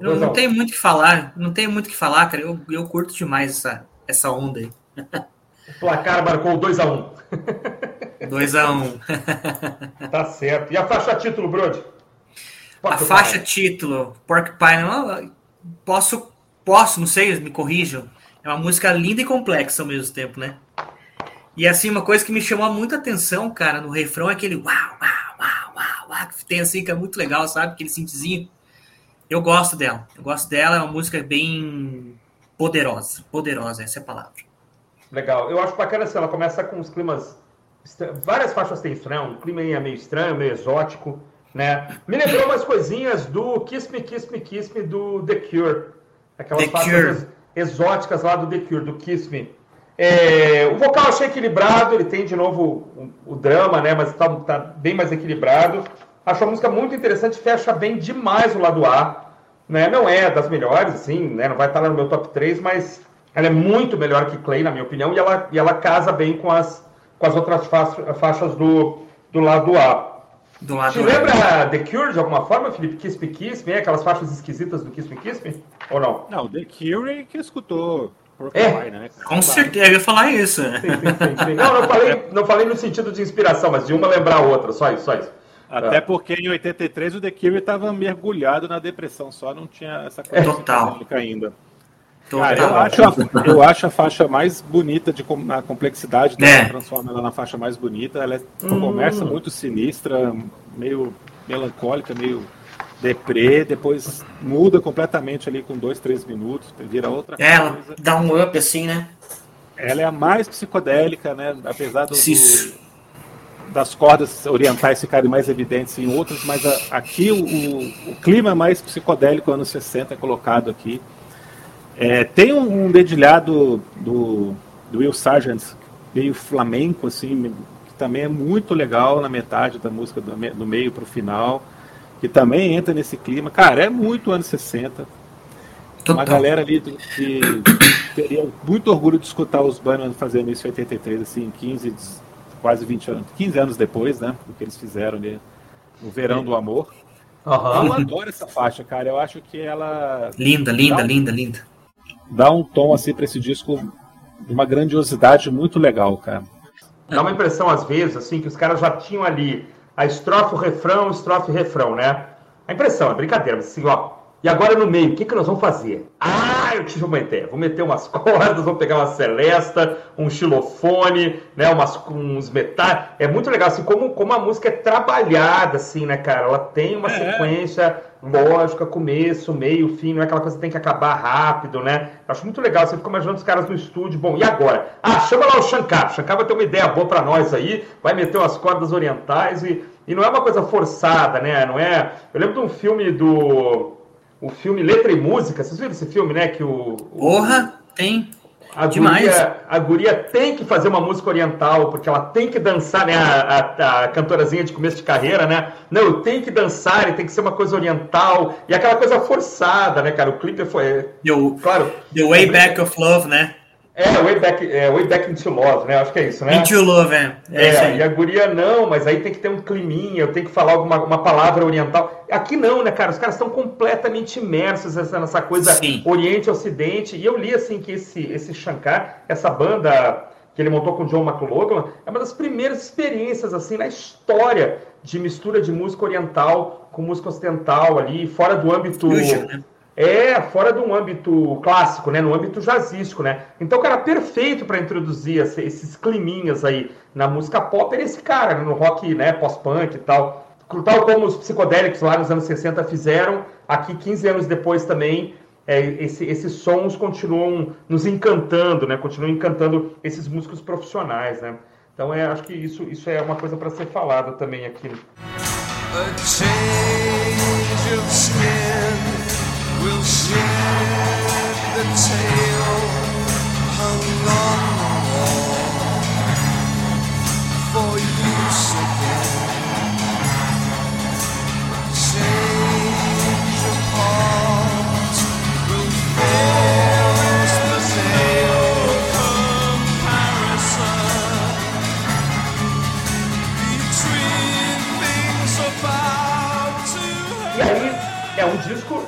Speaker 2: eu não tenho muito o que falar. Não tenho muito o que falar, cara. Eu, eu curto demais essa, essa onda aí.
Speaker 1: O placar marcou 2x1.
Speaker 2: 2x1.
Speaker 1: tá certo. E a faixa título, Brody?
Speaker 2: A faixa título, Porcupine, posso, posso, não sei, me corrijam. É uma música linda e complexa ao mesmo tempo, né? E assim, uma coisa que me chamou muita atenção, cara, no refrão é aquele uau, uau, uau, uau, uau, que tem assim, que é muito legal, sabe? Aquele synthzinho. Eu gosto dela. Eu gosto dela, é uma música bem poderosa. Poderosa, essa é a palavra.
Speaker 1: Legal. Eu acho bacana assim, ela começa com os climas. Várias faixas tem isso, né? Um clima meio estranho, meio exótico, né? Me lembrou umas coisinhas do Kiss Me, Kiss Me, Kiss Me do The Cure. Aquelas
Speaker 2: The faixas
Speaker 1: Cure. Exóticas lá do The Cure, do Kiss Me. É, o vocal eu achei equilibrado, ele tem de novo o, o drama, né? Mas tá, tá, bem mais equilibrado. Acho a música muito interessante, fecha bem demais o lado A. Né? Não é das melhores, assim, né? Não vai estar no meu top 3, mas ela é muito melhor que Clay, na minha opinião, e ela, e ela casa bem com as, com as outras faixas do, do lado A.
Speaker 2: Do lado
Speaker 1: Te lembra The Cure de alguma forma, Felipe? Kiss Me Kiss Me? Aquelas faixas esquisitas do Kiss Me Kiss Me? Ou não?
Speaker 3: Não, The Cure que escutou.
Speaker 2: É, né? Com certeza, eu ia falar isso.
Speaker 1: Sim, sim, sim, sim. Não, não falei, não falei no sentido de inspiração, mas de uma lembrar a outra, só isso, só isso.
Speaker 3: Até é. porque em 83 o The Cure estava mergulhado na depressão, só não tinha essa
Speaker 2: coisa Total.
Speaker 3: ainda. Cara, eu, acho a, eu acho a faixa mais bonita de, na complexidade dela, é. transforma ela na faixa mais bonita. Ela é, hum. começa muito sinistra, meio melancólica, meio deprê, depois muda completamente ali com dois, três minutos, vira outra
Speaker 2: é, Ela dá um up assim, né?
Speaker 3: Ela é a mais psicodélica, né? Apesar do, do, das cordas orientais ficarem mais evidentes em outras, mas a, aqui o, o, o, clima mais psicodélico anos 60 é colocado aqui. É, tem um, um dedilhado do, do Will Sargent, meio flamenco, assim, que também é muito legal na metade da música, do, do meio para o final que também entra nesse clima. Cara, é muito anos 60. Total. Uma galera ali que teria muito orgulho de escutar os Bunnymen fazendo isso em 83, assim, 15, quase 20 anos, 15 anos depois, né? O que eles fizeram ali no Verão do Amor. Uhum. Eu adoro essa faixa, cara. Eu acho que ela.
Speaker 2: Linda, linda, um, linda, linda.
Speaker 3: Dá um tom assim para esse disco de uma grandiosidade muito legal, cara.
Speaker 1: Dá uma impressão, às vezes, assim, que os caras já tinham ali a estrofe, o refrão, estrofe, refrão, né? A impressão, é brincadeira, mas assim, ó. E agora no meio, o que, que nós vamos fazer? Ah, eu tive uma ideia. Vou meter umas cordas, vou pegar uma celesta, um xilofone, né? Umas, uns metais. É muito legal, assim, como, como a música é trabalhada, assim, né, cara? Ela tem uma é. sequência lógica, começo, meio, fim, não é aquela coisa que tem que acabar rápido, né? Eu acho muito legal, você fica imaginando os caras no estúdio, bom, e agora? Ah, chama lá o Shankar, o Shankar vai ter uma ideia boa para nós aí, vai meter umas cordas orientais e, e não é uma coisa forçada, né? Não é... Eu lembro de um filme do... O filme Letra e Música, vocês viram esse filme, né? Que o...
Speaker 2: Porra, tem.
Speaker 1: A guria, a guria tem que fazer uma música oriental, porque ela tem que dançar, né? A, a, a cantorazinha de começo de carreira, né? Não, tem que dançar e tem que ser uma coisa oriental. E aquela coisa forçada, né, cara? O clipe foi.
Speaker 2: The, claro. The Way Back of Love, né?
Speaker 1: É, Way Back, é, Way Back into Love, né? Acho que é isso, né?
Speaker 2: Into Love, é.
Speaker 1: É, é e a guria não, mas aí tem que ter um climinha, eu tenho que falar alguma uma palavra oriental. Aqui não, né, cara? Os caras estão completamente imersos nessa, nessa coisa Sim. Oriente-Ocidente. E eu li, assim, que esse, esse Shankar, essa banda que ele montou com o John McLaughlin, é uma das primeiras experiências, assim, na história de mistura de música oriental com música ocidental ali, fora do âmbito... Fusion, né? É, fora de um âmbito clássico, né? No âmbito jazzístico, né? Então, cara, perfeito para introduzir esses climinhas aí na música pop era esse cara, né? no rock, né, pós-punk e tal. Tal como os psicodélicos lá nos anos 60 fizeram, aqui 15 anos depois também, é, esse, esses sons continuam nos encantando, né? Continuam encantando esses músicos profissionais, né? Então, é, acho que isso, isso é uma coisa para ser falada também aqui. A change of skin will shed the tale hung on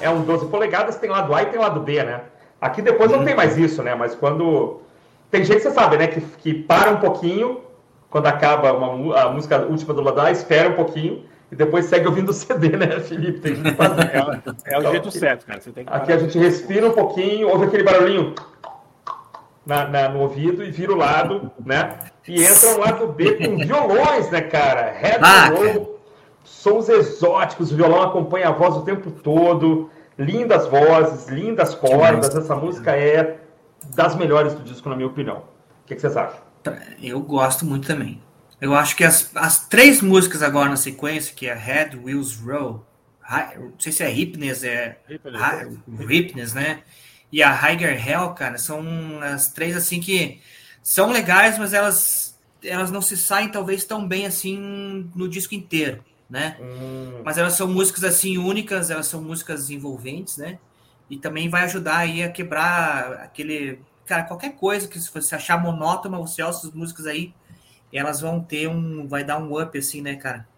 Speaker 1: é um 12 polegadas, tem lado A e tem lado B, né? Aqui depois não tem mais isso, né? Mas quando. Tem gente, você sabe, né? Que, que para um pouquinho, quando acaba uma, a música última do lado A, espera um pouquinho e depois segue ouvindo o CD, né, Felipe? Tem que
Speaker 3: fazer. É, é o jeito certo, cara.
Speaker 1: aqui a gente respira um pouquinho, ouve aquele barulhinho na, na, no ouvido e vira o lado, né? E entra um lado B com violões, né, cara? Red ah, roll, sons exóticos, o violão acompanha a voz o tempo todo, lindas vozes, lindas cordas. Essa música é das melhores do disco, na minha opinião. O que, que vocês acham?
Speaker 2: Eu gosto muito também. Eu acho que as, as três músicas agora na sequência, que é Head Wheels Roll, não sei se é Hipness, é Hipness, né? E a Higher Hell, cara, são as três assim que são legais, mas elas elas não se saem talvez tão bem assim no disco inteiro né? Hum. Mas elas são músicas assim únicas, elas são músicas envolventes, né? E também vai ajudar aí a quebrar aquele, cara, qualquer coisa que se você achar monótona, você ouça essas músicas aí, elas vão ter um, vai dar um up assim, né, cara?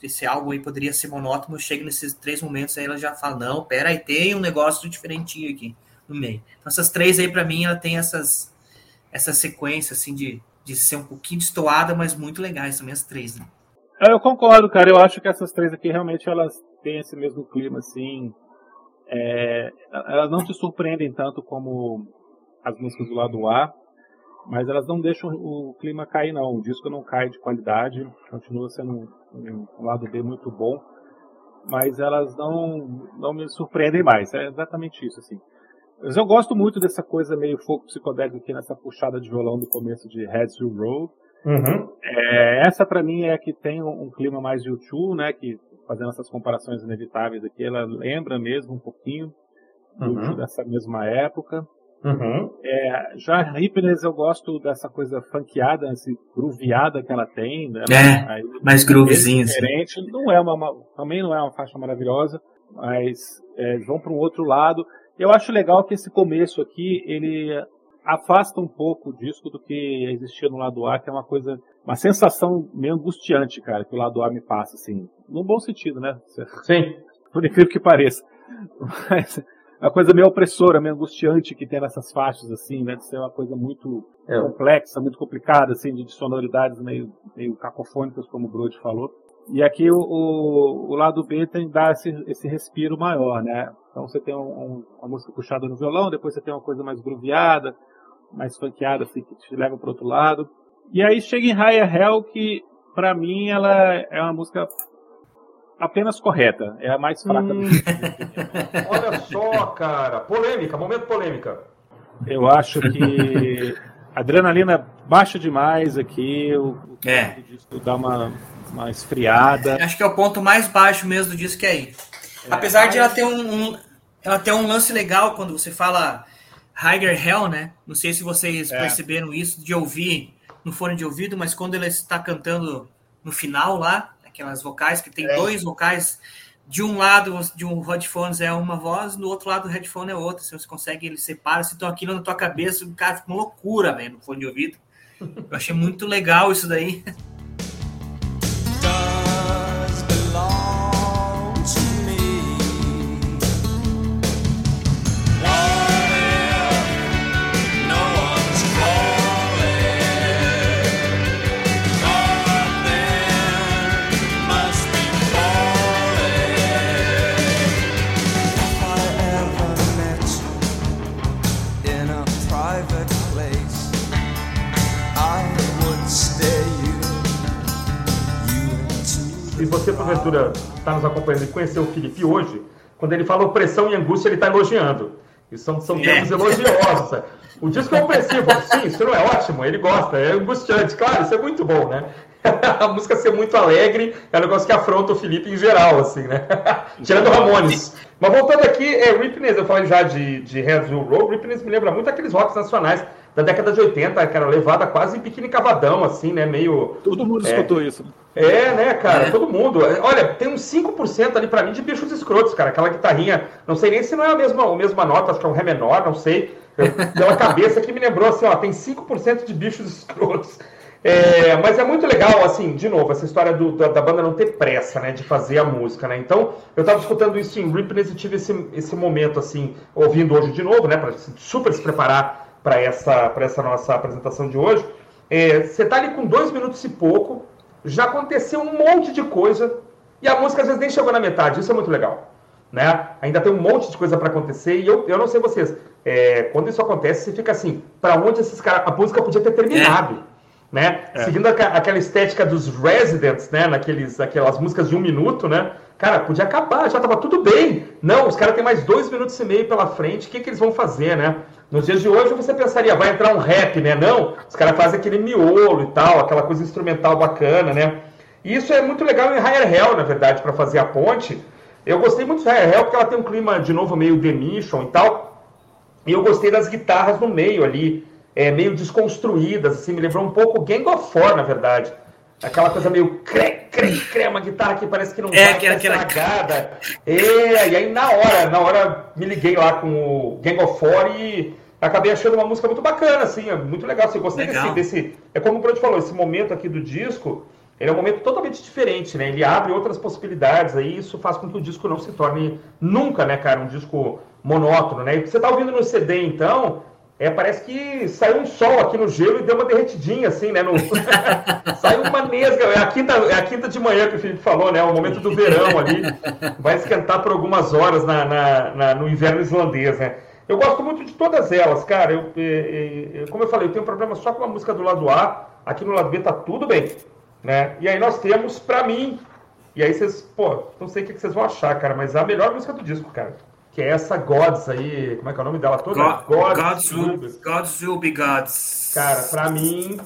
Speaker 2: Esse álbum aí poderia ser monótono, chega nesses três momentos aí ela já fala, não, pera aí, tem um negócio diferentinho aqui no meio. Então essas três aí para mim ela tem essas essa sequência assim de, de ser um pouquinho destoada, mas muito legais também as três, né?
Speaker 3: É, eu concordo, cara. Eu acho que essas três aqui realmente elas têm esse mesmo clima, assim. É, elas não te surpreendem tanto como as músicas do lado A, mas elas não deixam o clima cair, não. O disco não cai de qualidade, continua sendo um, um lado B muito bom, mas elas não, não me surpreendem mais. É exatamente isso, assim. Mas eu gosto muito dessa coisa meio fogo psicodélico aqui nessa puxada de violão do começo de Heads You Roll Uhum. É, essa para mim é a que tem um, um clima mais YouTube, né? Que fazendo essas comparações inevitáveis aqui, ela lembra mesmo um pouquinho uhum. dessa mesma época. Uhum. É, já a Hipness eu gosto dessa coisa funkeada, esse grooveada que ela tem. Né?
Speaker 2: É, Aí, mais groovezinho.
Speaker 3: Assim. Diferente. Assim. Não é uma, uma, também não é uma faixa maravilhosa, mas é, vão para um outro lado. Eu acho legal que esse começo aqui, ele afasta um pouco o disco do que existia no lado A, que é uma coisa, uma sensação meio angustiante, cara, que o lado A me passa, assim, num bom sentido, né?
Speaker 1: Sim.
Speaker 3: Por incrível que pareça. Mas é uma coisa meio opressora, meio angustiante que tem nessas faixas, assim, né? De ser uma coisa muito é. complexa, muito complicada, assim, de sonoridades meio, meio cacofônicas, como o Brody falou. E aqui o, o, o, lado B tem dá esse, esse respiro maior, né? Então você tem um, um, uma música puxada no violão, depois você tem uma coisa mais grooveada, mais funkeada, assim, que te leva para outro lado. E aí chega em Higher Hell, que para mim ela é uma música apenas correta. É a mais fraca hum. do
Speaker 1: Olha só, cara. Polêmica, momento polêmica.
Speaker 3: Eu acho que adrenalina baixa demais aqui. O,
Speaker 2: é.
Speaker 3: dá uma, uma esfriada.
Speaker 2: Acho que é o ponto mais baixo mesmo do disco aí. É, Apesar mas... de ela ter um, um, ela ter um lance legal quando você fala Higher Hell, né? Não sei se vocês é. perceberam isso de ouvir no fone de ouvido, mas quando ele está cantando no final lá, aquelas vocais que tem é. dois vocais de um lado de um headphones é uma voz, do outro lado do headphone é outra. Se você consegue, ele separa, se estão aqui na tua cabeça, o cara fica uma loucura, velho, no fone de ouvido. Eu achei muito legal isso daí.
Speaker 1: você, porventura, está nos acompanhando e conheceu o Felipe hoje, quando ele fala opressão e angústia, ele está elogiando. E são, são termos é. elogiosos. O disco é opressivo, sim, isso não é ótimo, ele gosta, é angustiante, claro, isso é muito bom, né? a música ser muito alegre é um negócio que afronta o Felipe em geral, assim, né? Tirando Ramones. Mas voltando aqui, é, Ripness, eu falei já de, de Heads Will Roll, Ripness me lembra muito aqueles rocks nacionais da década de 80, que era levada quase em biquíni cavadão, assim, né? Meio.
Speaker 3: Todo mundo é, escutou isso.
Speaker 1: É, né, cara? É. Todo mundo. Olha, tem uns 5% ali pra mim de bichos escrotos, cara. Aquela guitarrinha, não sei nem se não é a mesma, a mesma nota, acho que é um Ré menor, não sei. Pela cabeça que me lembrou assim, ó, tem 5% de bichos escrotos. É, mas é muito legal, assim, de novo, essa história do, da, da, banda não ter pressa, né, de fazer a música, né? Então, eu tava escutando isso em Ripness e tive esse, esse momento, assim, ouvindo hoje de novo, né, pra super se preparar para essa, essa nossa apresentação de hoje. É, você está ali com dois minutos e pouco, já aconteceu um monte de coisa e a música às vezes nem chegou na metade. Isso é muito legal. Né? Ainda tem um monte de coisa para acontecer e eu, eu não sei vocês. É, quando isso acontece, você fica assim: para onde esses caras. A música podia ter terminado. É. Né? É. Seguindo a, aquela estética dos Residents, né? Naqueles, aquelas músicas de um minuto, né? Cara, podia acabar, já tava tudo bem. Não, os caras têm mais dois minutos e meio pela frente, o que, que eles vão fazer, né? Nos dias de hoje você pensaria, vai entrar um rap, né? Não, os caras fazem aquele miolo e tal, aquela coisa instrumental bacana, né? E isso é muito legal em Higher Hell, na verdade, para fazer a ponte. Eu gostei muito de Higher Hell porque ela tem um clima, de novo, meio The Mission e tal. E eu gostei das guitarras no meio ali, é, meio desconstruídas, assim, me lembrou um pouco Gang of Four, na verdade. Aquela coisa meio cre, cre, cre, uma guitarra que parece que não
Speaker 2: é, vai aquela, estragada.
Speaker 1: É, e aí na hora, na hora me liguei lá com o Gang of Four e acabei achando uma música muito bacana, assim, é muito legal. Você gostei desse, desse. É como o Bruno falou, esse momento aqui do disco, ele é um momento totalmente diferente, né? Ele abre outras possibilidades aí, isso faz com que o disco não se torne nunca, né, cara, um disco monótono, né? E você tá ouvindo no CD, então, é, parece que saiu um sol aqui no gelo e deu uma derretidinha, assim, né? No... saiu uma nesga. É a, quinta, é a quinta de manhã que o Felipe falou, né? O momento do verão ali. Vai esquentar por algumas horas na, na, na, no inverno islandês, né? Eu gosto muito de todas elas, cara. Eu, eu, eu, como eu falei, eu tenho um problema só com a música do lado A. Aqui no lado B tá tudo bem, né? E aí nós temos, pra mim, e aí vocês, pô, não sei o que vocês vão achar, cara, mas a melhor música do disco, cara que é essa Gods aí, como é que é o nome dela toda?
Speaker 2: God, Gods, Gods, will, Gods will be Gods.
Speaker 1: Cara, pra mim,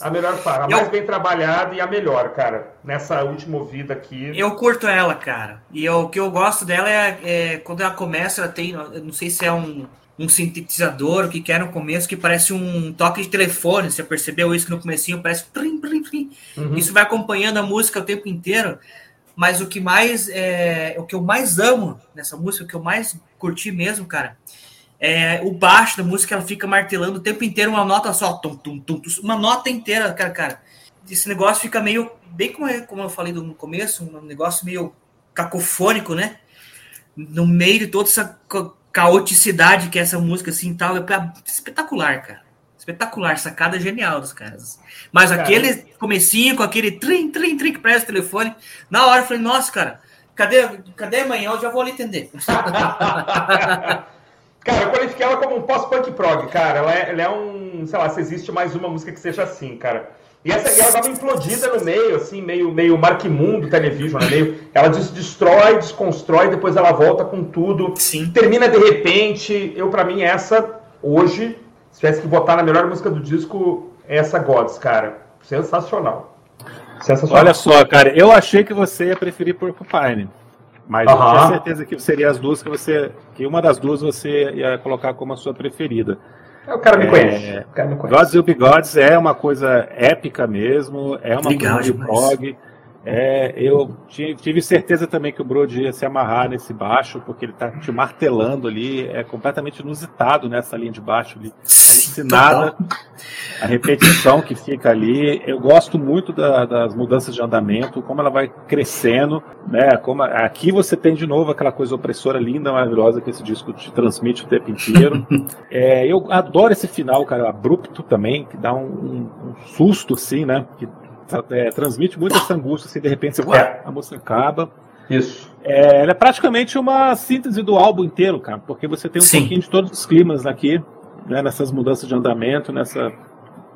Speaker 1: a melhor para, a eu, mais bem trabalhada e a melhor, cara, nessa última ouvida aqui.
Speaker 2: Eu curto ela, cara. E eu, o que eu gosto dela é, é, quando ela começa, ela tem, não sei se é um, um sintetizador, o que quer no começo, que parece um toque de telefone. Você percebeu isso que no comecinho parece. Plim, plim, plim. Uhum. Isso vai acompanhando a música o tempo inteiro. Mas o que mais é, o que eu mais amo nessa música, o que eu mais curti mesmo, cara, é o baixo da música, ela fica martelando o tempo inteiro uma nota só, tum, tum, tum, uma nota inteira, cara, cara. Esse negócio fica meio bem como, é, como eu falei no começo, um negócio meio cacofônico, né? No meio de toda essa caoticidade que é essa música assim, tal, é espetacular, cara. Espetacular, sacada genial dos caras. Mas cara, aquele comecinho com aquele trim, trim, trim que presta o telefone, na hora eu falei, nossa, cara, cadê, cadê amanhã? Eu já vou ali entender.
Speaker 1: Cara, eu qualifiquei ela como um pós-punk prog, cara. Ela é, ela é, um, sei lá, se existe mais uma música que seja assim, cara. E, essa, e ela dava implodida no meio, assim, meio, meio Marquimundo Television, né? Meio, ela destrói, desconstrói, depois ela volta com tudo.
Speaker 2: Sim.
Speaker 1: Termina de repente. Eu, para mim, essa, hoje, se tivesse que votar na melhor música do disco, é essa Gods, cara. Sensacional.
Speaker 3: Sensacional. Olha só, cara, eu achei que você ia preferir Porcupine. Mas eu tinha certeza que seria as duas que você. que uma das duas você ia colocar como a sua preferida.
Speaker 1: É, o cara me é, conhece. O cara me
Speaker 3: conhece. Gods Will Be Gods é uma coisa épica mesmo, é uma Legal coisa de prog. É, eu tive certeza também que o Brody ia se amarrar nesse baixo, porque ele está te martelando ali, é completamente inusitado nessa linha de baixo ali. É nada a repetição que fica ali. Eu gosto muito da, das mudanças de andamento, como ela vai crescendo, né? Como aqui você tem de novo aquela coisa opressora linda, maravilhosa que esse disco te transmite o tempo inteiro. é, eu adoro esse final, cara, abrupto também, que dá um, um, um susto assim, né? Que é, transmite muito essa angústia, assim, de repente você, é. a música acaba.
Speaker 1: Isso.
Speaker 3: É, ela é praticamente uma síntese do álbum inteiro, cara, porque você tem um Sim. pouquinho de todos os climas aqui, né, nessas mudanças de andamento, nessas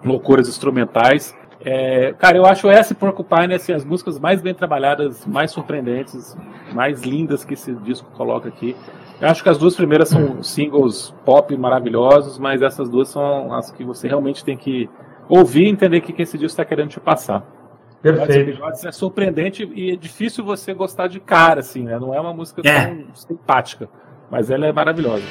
Speaker 3: loucuras instrumentais. É, cara, eu acho essa Porcupine assim, as músicas mais bem trabalhadas, mais surpreendentes, mais lindas que esse disco coloca aqui. Eu acho que as duas primeiras são singles pop maravilhosos, mas essas duas são as que você realmente tem que ouvir e entender o que, esse disco está querendo te passar.
Speaker 1: Perfeito.
Speaker 3: É surpreendente e é difícil você gostar de cara, assim, né? Não é uma música é. tão simpática, mas ela é maravilhosa.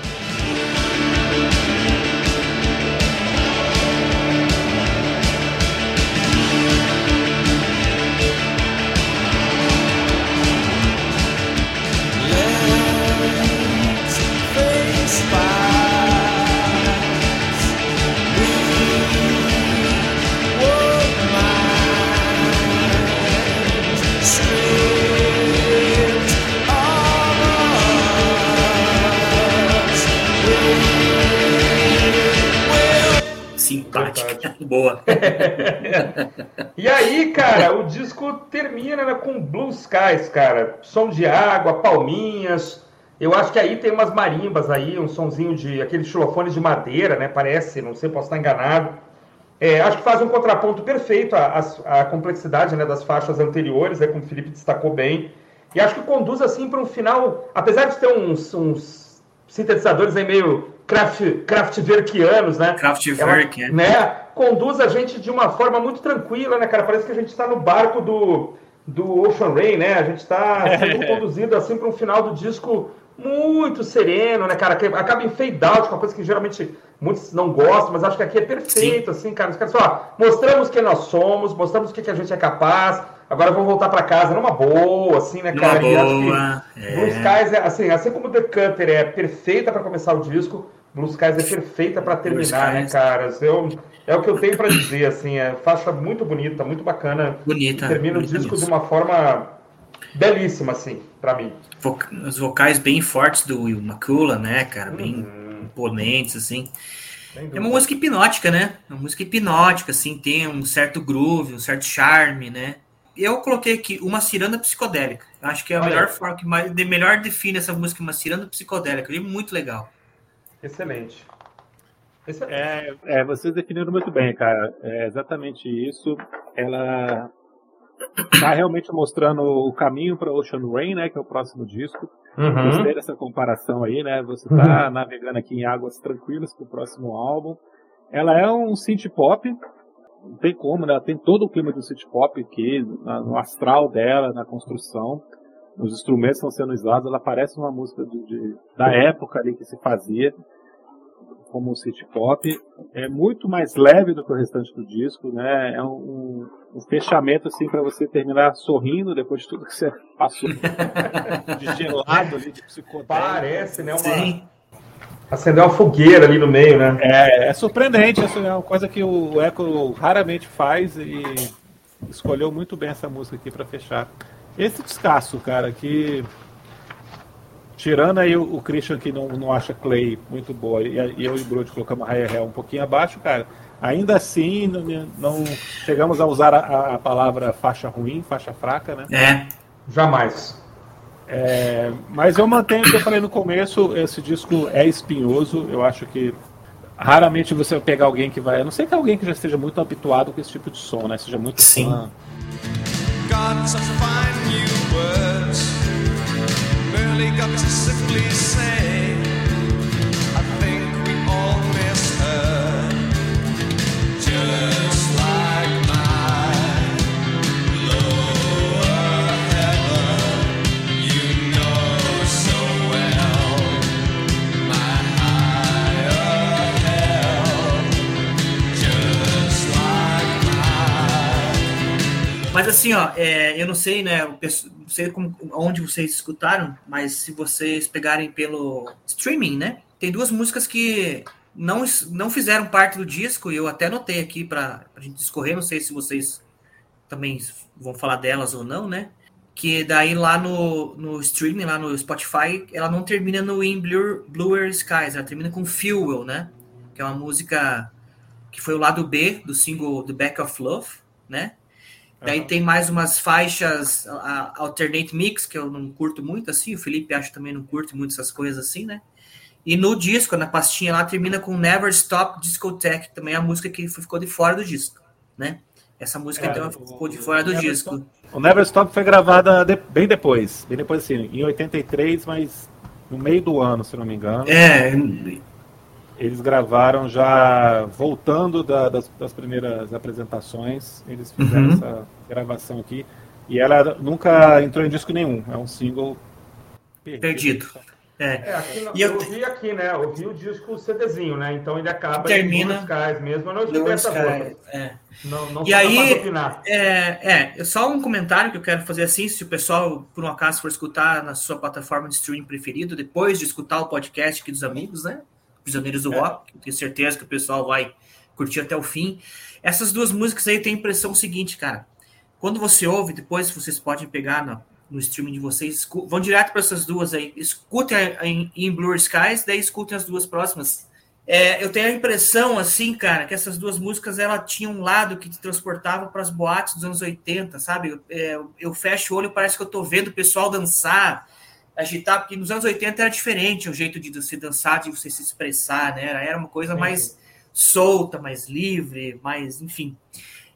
Speaker 2: Boa.
Speaker 1: e aí, cara, o disco termina né, com Blue Skies, cara. Som de água, palminhas. Eu acho que aí tem umas marimbas aí, um sonzinho de aqueles xilofones de madeira, né? Parece, não sei, posso estar enganado. É, acho que faz um contraponto perfeito à, à, à complexidade né, das faixas anteriores, né, como o Felipe destacou bem. E acho que conduz assim para um final, apesar de ter uns, uns sintetizadores aí meio craft, Kraftwerkianos, né?
Speaker 2: Kraftwerk,
Speaker 1: Ela, é. né? Conduz a gente de uma forma muito tranquila, né, cara? Parece que a gente está no barco do, do Ocean Rain, né? A gente está sendo conduzido assim para um final do disco muito sereno, né, cara? Que acaba em fade out, uma coisa que geralmente muitos não gostam, mas acho que aqui é perfeito, Sim. assim, cara. Os caras só mostramos quem nós somos, mostramos o que, que a gente é capaz. Agora vamos voltar para casa numa boa, assim, né, cara?
Speaker 2: Numa boa,
Speaker 1: é. Blue Skies é assim, assim como The Cutter é perfeita para começar o disco, Blue Skies é perfeita para terminar, né, cara? Eu, é o que eu tenho para dizer, assim, é faixa muito bonita, muito bacana.
Speaker 2: Bonita.
Speaker 1: Termina o disco de uma forma belíssima, assim, para mim.
Speaker 2: Os vocais bem fortes do Will McCullough, né, cara? Bem uhum. imponentes, assim. É uma música hipnótica, né? Uma música hipnótica, assim, tem um certo groove, um certo charme, né? Eu coloquei aqui uma ciranda psicodélica. Acho que é a Olha. melhor forma que mais, de melhor define essa música, uma ciranda psicodélica. É muito legal.
Speaker 1: Excelente.
Speaker 3: Excelente. É, é, vocês definiram muito bem, cara. É exatamente isso. Ela está realmente mostrando o caminho para Ocean Rain, né, que é o próximo disco. Uhum. Gostei dessa comparação aí, né? Você está uhum. navegando aqui em águas tranquilas para o próximo álbum. Ela é um synth pop, não tem como, né? Ela tem todo o clima do synth pop aqui, no astral dela, na construção os instrumentos estão sendo usados, ela parece uma música de, de, da época ali que se fazia, como um city pop. É muito mais leve do que o restante do disco, né? É um, um fechamento assim para você terminar sorrindo depois de tudo que você passou de gelado ali, de psicodélico.
Speaker 1: Parece, né? Uma... Sim. Acendeu uma fogueira ali no meio, né?
Speaker 3: É, é surpreendente, é uma coisa que o Echo raramente faz e escolheu muito bem essa música aqui para fechar. Esse descasso, cara, que. Tirando aí o, o Christian que não, não acha Clay muito boa e, e eu e o Brody colocamos a Raya um pouquinho abaixo, cara. Ainda assim, não, não chegamos a usar a, a, palavra faixa ruim, faixa fraca, né?
Speaker 2: É.
Speaker 1: Jamais.
Speaker 3: É, mas eu mantenho o que eu falei no começo, esse disco é espinhoso, eu acho que raramente você vai pegar alguém que vai. A não sei que alguém que já esteja muito habituado com esse tipo de som, né? Seja muito
Speaker 2: Sim. fã. Got assim, ó, é, eu não sei, né? Não sei como, onde vocês escutaram, mas se vocês pegarem pelo streaming, né? Tem duas músicas que não, não fizeram parte do disco, e eu até notei aqui para a gente discorrer, não sei se vocês também vão falar delas ou não, né? Que daí lá no, no streaming, lá no Spotify, ela não termina no In Blue, Bluer Skies, ela termina com Fuel, né? Que é uma música que foi o lado B do single The Back of Love, né? Daí uhum. tem mais umas faixas a, alternate mix que eu não curto muito assim, o Felipe acho também não curte muito essas coisas assim, né? E no disco, na pastinha lá termina com Never Stop Discotheque, também é a música que ficou de fora do disco, né? Essa música é, então ficou de fora do
Speaker 3: Never
Speaker 2: disco.
Speaker 3: Stop, o Never Stop foi gravada de, bem depois, bem depois assim, em 83, mas no meio do ano, se não me engano.
Speaker 2: É,
Speaker 3: eles gravaram já voltando da, das, das, primeiras apresentações. Eles fizeram uhum. essa gravação aqui. E ela nunca entrou em disco nenhum. É um single
Speaker 2: perdido. perdido.
Speaker 1: É. é aqui, e eu, eu vi aqui, né? Eu vi o disco CDzinho, né? Então ele acaba
Speaker 2: termina
Speaker 1: em Skies mesmo. Eu não escutei essa
Speaker 2: voz. É. Não, não e aí, é, é, só um comentário que eu quero fazer assim, se o pessoal, por um acaso, for escutar na sua plataforma de streaming preferido, depois de escutar o podcast aqui dos amigos, né? Prisioneiros do é. Rock, tenho certeza que o pessoal vai curtir até o fim. Essas duas músicas aí tem a impressão seguinte, cara. Quando você ouve, depois vocês podem pegar no, no streaming de vocês, vão direto para essas duas aí. Escutem em, em Blue Skies, daí escutem as duas próximas. É, eu tenho a impressão, assim, cara, que essas duas músicas ela tinham um lado que te transportava para as boates dos anos 80, sabe? Eu, é, eu fecho o olho, parece que eu tô vendo o pessoal dançar, agitar, porque nos anos 80 era diferente o jeito de você dançar, de você se expressar, né? Era, era uma coisa mais solta, mais livre, mais, enfim.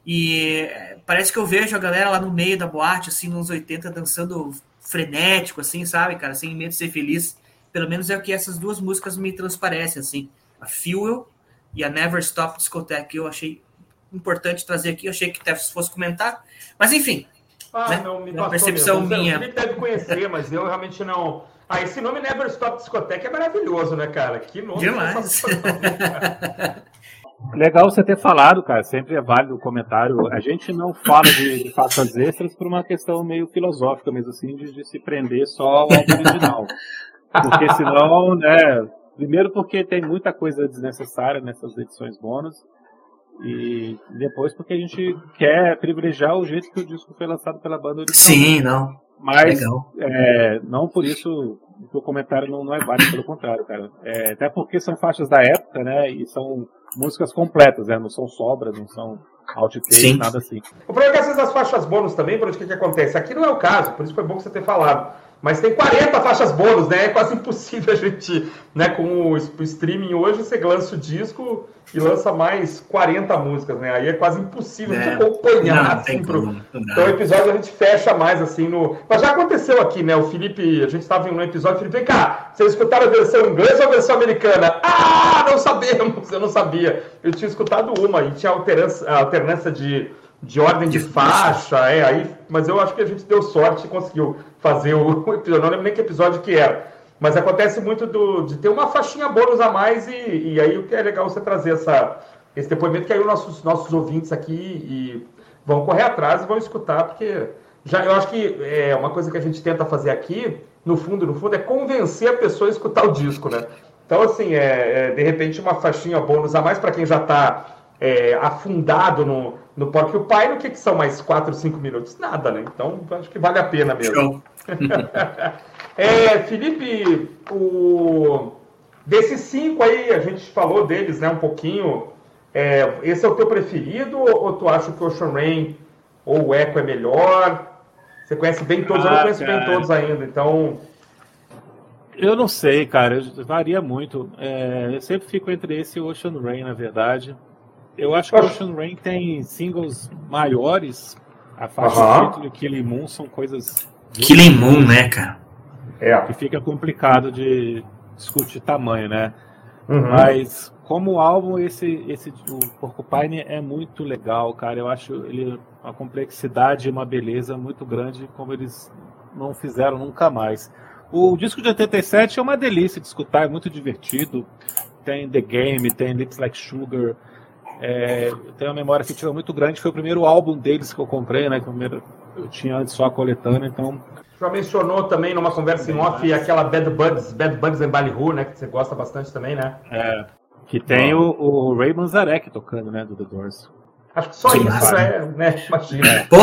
Speaker 2: E parece que eu vejo a galera lá no meio da boate, assim, nos 80, dançando frenético, assim, sabe, cara, sem medo de ser feliz. Pelo menos é o que essas duas músicas me transparecem, assim. A Fuel e a Never Stop Discotheque. Eu achei importante trazer aqui, eu achei que até fosse comentar. Mas, enfim,
Speaker 1: ah, né? não, me Uma percepção mesmo. minha. Ele deve conhecer, mas eu realmente não. Ah, esse nome Never Stop Discoteca é maravilhoso, né, cara? Que nome
Speaker 2: Demais.
Speaker 3: Legal você ter falado, cara. Sempre é válido o comentário. A gente não fala de, de faixas extras por uma questão meio filosófica mesmo, assim, de, de se prender só ao original. Porque senão, né? Primeiro porque tem muita coisa desnecessária nessas edições bônus. E depois porque a gente quer privilegiar o jeito que o disco foi lançado pela banda
Speaker 2: original. Sim, não.
Speaker 3: Mas é, não por isso o comentário não, não é válido, pelo contrário, cara. É, até porque são faixas da época, né? E são músicas completas, né? Não são sobras, não são outtakes, nada assim.
Speaker 1: O problema é que essas faixas bônus também, por onde que, que acontece? Aqui não é o caso, por isso foi bom você ter falado. Mas tem 40 faixas bônus, né? É quase impossível a gente, né, com o streaming hoje, você lança o disco e lança mais 40 músicas, né? Aí é quase impossível é. de acompanhar. Não, assim, pro... Então o episódio a gente fecha mais assim no. Mas já aconteceu aqui, né? O Felipe, a gente estava em um episódio, Felipe, vem cá, vocês escutaram a versão inglesa ou a versão americana? Ah, não sabemos, eu não sabia. Eu tinha escutado uma e tinha alternância, alternância de de ordem de faixa, é, aí, mas eu acho que a gente deu sorte e conseguiu fazer o, episódio. Não lembro nem que episódio que era. Mas acontece muito do, de ter uma faixinha bônus a mais e, e aí o que é legal você trazer essa, esse depoimento que aí os nossos, nossos ouvintes aqui e vão correr atrás e vão escutar, porque já eu acho que é uma coisa que a gente tenta fazer aqui, no fundo, no fundo, é convencer a pessoa a escutar o disco, né? Então, assim, é, é de repente uma faixinha bônus a mais para quem já está é, afundado no, no Porcupine, no que, que são mais 4, 5 minutos? Nada, né? Então, acho que vale a pena mesmo. é, Felipe, o... desses cinco aí, a gente falou deles né, um pouquinho. É, esse é o teu preferido ou tu acha que o Ocean Rain ou o Echo é melhor? Você conhece bem todos, ah, eu não ah, conheço cara. bem todos ainda, então.
Speaker 3: Eu não sei, cara, varia muito. É, eu sempre fico entre esse e Ocean Rain, na verdade. Eu acho que o Ocean Rain tem singles maiores. A faixa uhum. título e Killing Moon são coisas.
Speaker 2: Killing Moon, né, cara?
Speaker 3: É. Que fica complicado de discutir tamanho, né? Uhum. Mas como álbum, esse, esse o Porcupine é muito legal, cara. Eu acho ele uma complexidade e uma beleza muito grande, como eles não fizeram nunca mais. O disco de 87 é uma delícia de escutar, é muito divertido. Tem The Game, tem Lips Like Sugar. É, eu tenho uma memória afetiva muito grande. Foi o primeiro álbum deles que eu comprei, né? Primeiro, eu tinha antes só a coletânea, então.
Speaker 1: Já mencionou também numa conversa em off aquela Bad Bugs, Bad Bugs em Ballyhoo, né? Que você gosta bastante também, né?
Speaker 3: É. Que tem o, o Ray Manzarek tocando, né? Do The Doors.
Speaker 1: Acho que só Sim, isso, é, né? Imagina. É.
Speaker 2: Pô,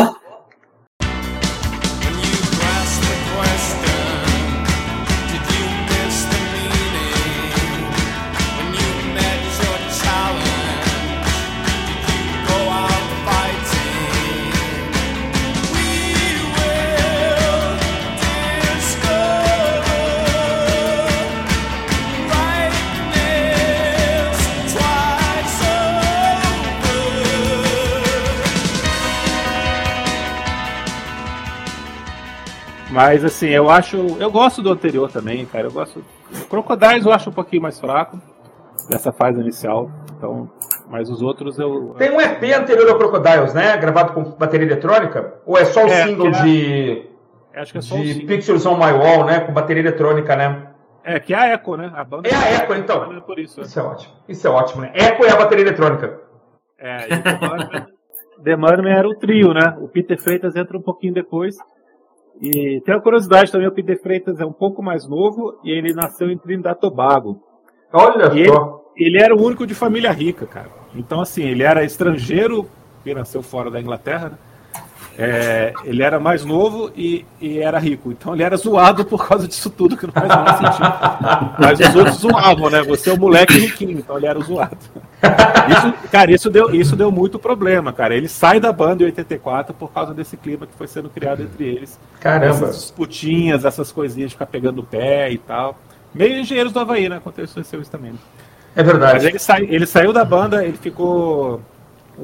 Speaker 3: Mas assim, eu acho. Eu gosto do anterior também, cara. Eu gosto. Crocodiles eu acho um pouquinho mais fraco dessa fase inicial. Então, mas os outros eu.
Speaker 1: Tem um EP anterior ao Crocodiles, né? Gravado com bateria eletrônica? Ou é só o é, single é, de. Acho que é só de o Pictures on My Wall, né? Com bateria eletrônica, né?
Speaker 3: É, que é a Echo, né? A
Speaker 1: banda é a Echo, então. É por isso, isso é. ótimo. Isso é ótimo, né? Echo é a bateria eletrônica.
Speaker 3: É, e The Money era o trio, né? O Peter Freitas entra um pouquinho depois. E tem uma curiosidade também, o Peter Freitas é um pouco mais novo e ele nasceu em Trinidad Tobago.
Speaker 1: Olha
Speaker 3: e só. Ele, ele, era o único de família rica, cara. Então, assim, ele era estrangeiro, que nasceu fora da Inglaterra, né? É, ele era mais novo e, e, era rico. Então ele era zoado por causa disso tudo, que não faz nada sentido. Mas os outros zoavam, né? Você é o moleque riquinho, então ele era zoado. Isso, cara, isso deu, isso deu muito problema, cara. Ele sai da banda em 84 por causa desse clima que foi sendo criado entre eles.
Speaker 1: Caramba.
Speaker 3: Essas disputinhas, essas coisinhas de ficar pegando o pé e tal. Meio engenheiros do Havaí, né? Aconteceu isso também.
Speaker 1: É verdade.
Speaker 3: Mas ele, sai, ele saiu da banda, ele ficou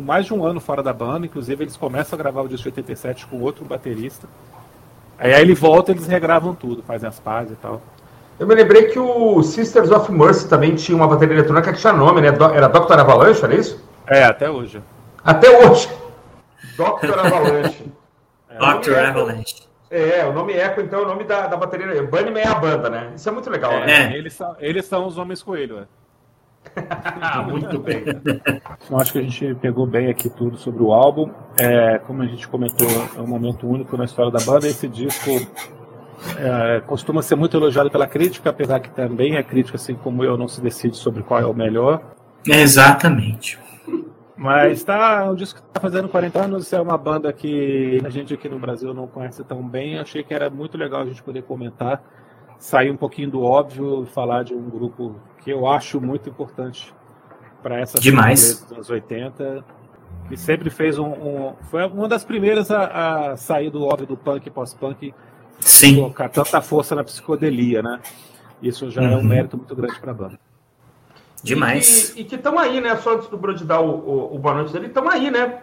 Speaker 3: mais de um ano fora da banda, inclusive eles começam a gravar o disco 87 com outro baterista. Aí, aí ele volta eles regravam tudo, fazem as pazes e tal.
Speaker 1: Eu me lembrei que o Sisters of Mercy também tinha uma bateria eletrônica que tinha nome, né? Era Dr. Avalanche, era isso?
Speaker 3: É, até hoje.
Speaker 1: Até hoje! Dr. Avalanche.
Speaker 2: é. Dr. Avalanche.
Speaker 1: É, o nome Echo, então, é o nome da, da bateria. Bunnyman é a banda, né? Isso é muito legal, é,
Speaker 3: né? É. Eles, são, eles são os homens coelho, é.
Speaker 1: Muito bem.
Speaker 3: Eu acho que a gente pegou bem aqui tudo sobre o álbum. É, como a gente comentou, é um momento único na história da banda. Esse disco é, costuma ser muito elogiado pela crítica, apesar que também é crítica, assim como eu, não se decide sobre qual é o melhor.
Speaker 2: Exatamente.
Speaker 3: Mas tá, o disco está fazendo 40 anos, é uma banda que a gente aqui no Brasil não conhece tão bem. Achei que era muito legal a gente poder comentar, sair um pouquinho do óbvio falar de um grupo que eu acho muito importante para essa
Speaker 2: Demais.
Speaker 3: dos anos 80. E sempre fez um, um, Foi uma das primeiras a, a sair do óbvio do punk pós-punk.
Speaker 2: Sim.
Speaker 3: Colocar tanta força na psicodelia, né? Isso já uhum. é um uhum. mérito muito grande para a banda.
Speaker 2: Demais.
Speaker 1: E, que estão aí, né? Só antes do Brody dar o, o, o boa noite dele, estão aí, né?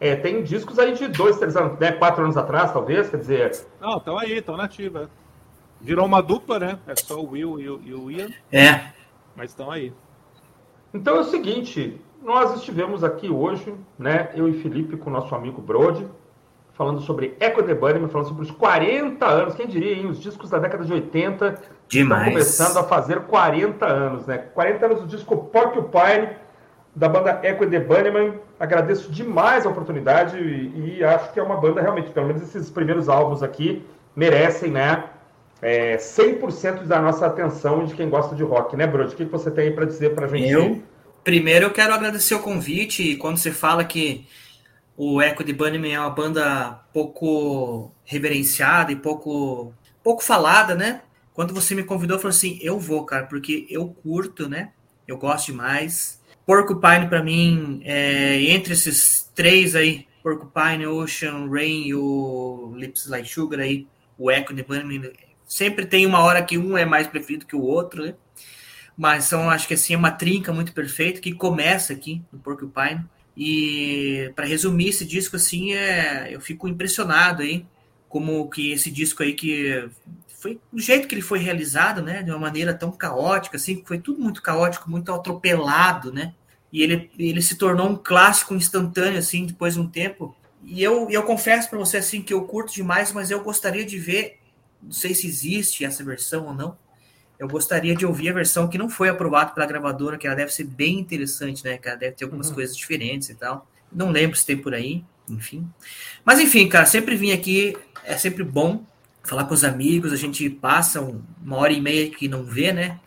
Speaker 1: É, tem discos aí de dois, três anos, né? quatro anos atrás, talvez, quer dizer.
Speaker 3: Não, estão aí, estão nativa. Virou uma dupla, né? É só o Will e o, e o Ian.
Speaker 2: É.
Speaker 3: Mas estão aí.
Speaker 1: Então é o seguinte, nós estivemos aqui hoje, né, eu e Felipe com o nosso amigo Brody, falando sobre Echo the Bunnyman, falando sobre os 40 anos, quem diria, hein, os discos da década de 80
Speaker 2: Demais.
Speaker 1: estão começando a fazer 40 anos, né? 40 anos do disco Porcupine, da banda Echo the Bunnyman. Agradeço demais a oportunidade e, e acho que é uma banda realmente, pelo menos esses primeiros álbuns aqui, merecem, né? É, 100% da nossa atenção de quem gosta de rock, né, Brody? O que você tem aí para dizer para a gente?
Speaker 2: Eu, primeiro, eu quero agradecer o convite. E quando você fala que o Echo de Bunnyman é uma banda pouco reverenciada e pouco, pouco falada, né? Quando você me convidou, falei assim: eu vou, cara, porque eu curto, né? Eu gosto demais. Porcupine, para mim, é, entre esses três aí, Porcupine, Ocean, Rain e o Lips Like Sugar aí, o Echo de Bunnyman, sempre tem uma hora que um é mais preferido que o outro, né? Mas são, acho que assim, é uma trinca muito perfeita que começa aqui no Porcupine. E para resumir esse disco assim, é, eu fico impressionado aí como que esse disco aí que foi do jeito que ele foi realizado, né, de uma maneira tão caótica assim, foi tudo muito caótico, muito atropelado, né? E ele, ele se tornou um clássico instantâneo assim depois de um tempo. E eu, eu confesso para você assim que eu curto demais, mas eu gostaria de ver, não sei se existe essa versão ou não, eu gostaria de ouvir a versão que não foi aprovada pela gravadora, que ela deve ser bem interessante, né? Que ela deve ter algumas uhum. coisas diferentes e tal. Não lembro se tem por aí, enfim. Mas enfim, cara, sempre vim aqui, é sempre bom falar com os amigos, a gente passa uma hora e meia que não vê, né?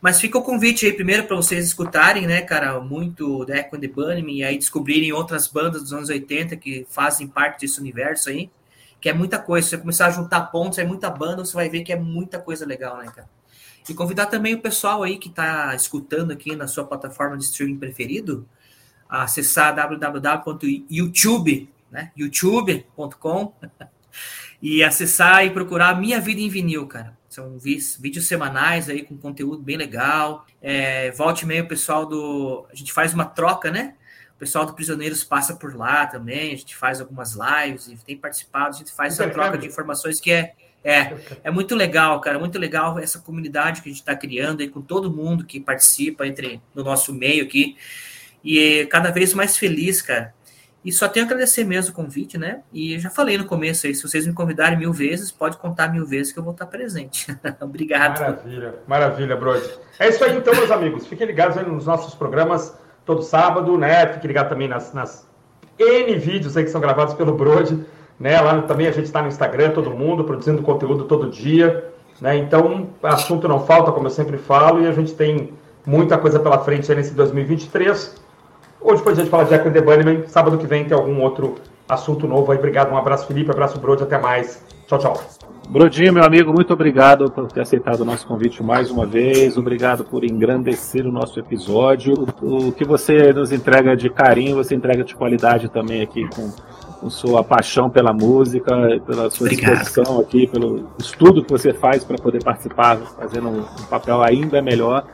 Speaker 2: Mas fica o convite aí primeiro para vocês escutarem, né, cara, muito The Echo and the Bunnymen e aí descobrirem outras bandas dos anos 80 que fazem parte desse universo aí, que é muita coisa. Se você começar a juntar pontos, é muita banda, você vai ver que é muita coisa legal, né, cara? E convidar também o pessoal aí que está escutando aqui na sua plataforma de streaming preferido a acessar www.youtube, né? youtube.com e acessar e procurar Minha Vida em Vinil, cara. São vídeos semanais aí com conteúdo bem legal. É, volte meio pessoal do. A gente faz uma troca, né? O pessoal do Prisioneiros passa por lá também. A gente faz algumas lives e tem participado. A gente faz essa troca de informações que é é, é muito legal, cara, muito legal essa comunidade que a gente está criando aí com todo mundo que participa entre no nosso meio aqui. E cada vez mais feliz, cara. E só tenho a agradecer mesmo o convite, né? E já falei no começo aí, se vocês me convidarem mil vezes, pode contar mil vezes que eu vou estar presente. Obrigado.
Speaker 1: Maravilha, maravilha, Brody. É isso aí então, meus amigos. Fiquem ligados nos nossos programas todo sábado, né? Fiquem ligados também nas, nas N vídeos aí que são gravados pelo Brody. Né? Lá também a gente está no Instagram, todo mundo, produzindo conteúdo todo dia. Né? Então, assunto não falta, como eu sempre falo, e a gente tem muita coisa pela frente aí nesse 2023. Hoje foi dia de falar de Jack and the Bunnyman. Sábado que vem tem algum outro assunto novo aí. Obrigado, um abraço, Felipe, abraço, Brode, até mais. Tchau, tchau.
Speaker 3: Brodinho, meu amigo, muito obrigado por ter aceitado o nosso convite mais uma vez. Obrigado por engrandecer o nosso episódio. O, o que você nos entrega de carinho, você entrega de qualidade também aqui com com sua paixão pela música, pela sua Obrigado. disposição aqui, pelo estudo que você faz para poder participar, fazendo um, um papel ainda melhor.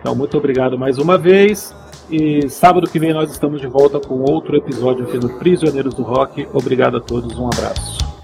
Speaker 3: Então, muito obrigado mais uma vez. E sábado que vem nós estamos de volta com outro episódio aqui do Prisioneiros do Rock. Obrigado a todos, um abraço.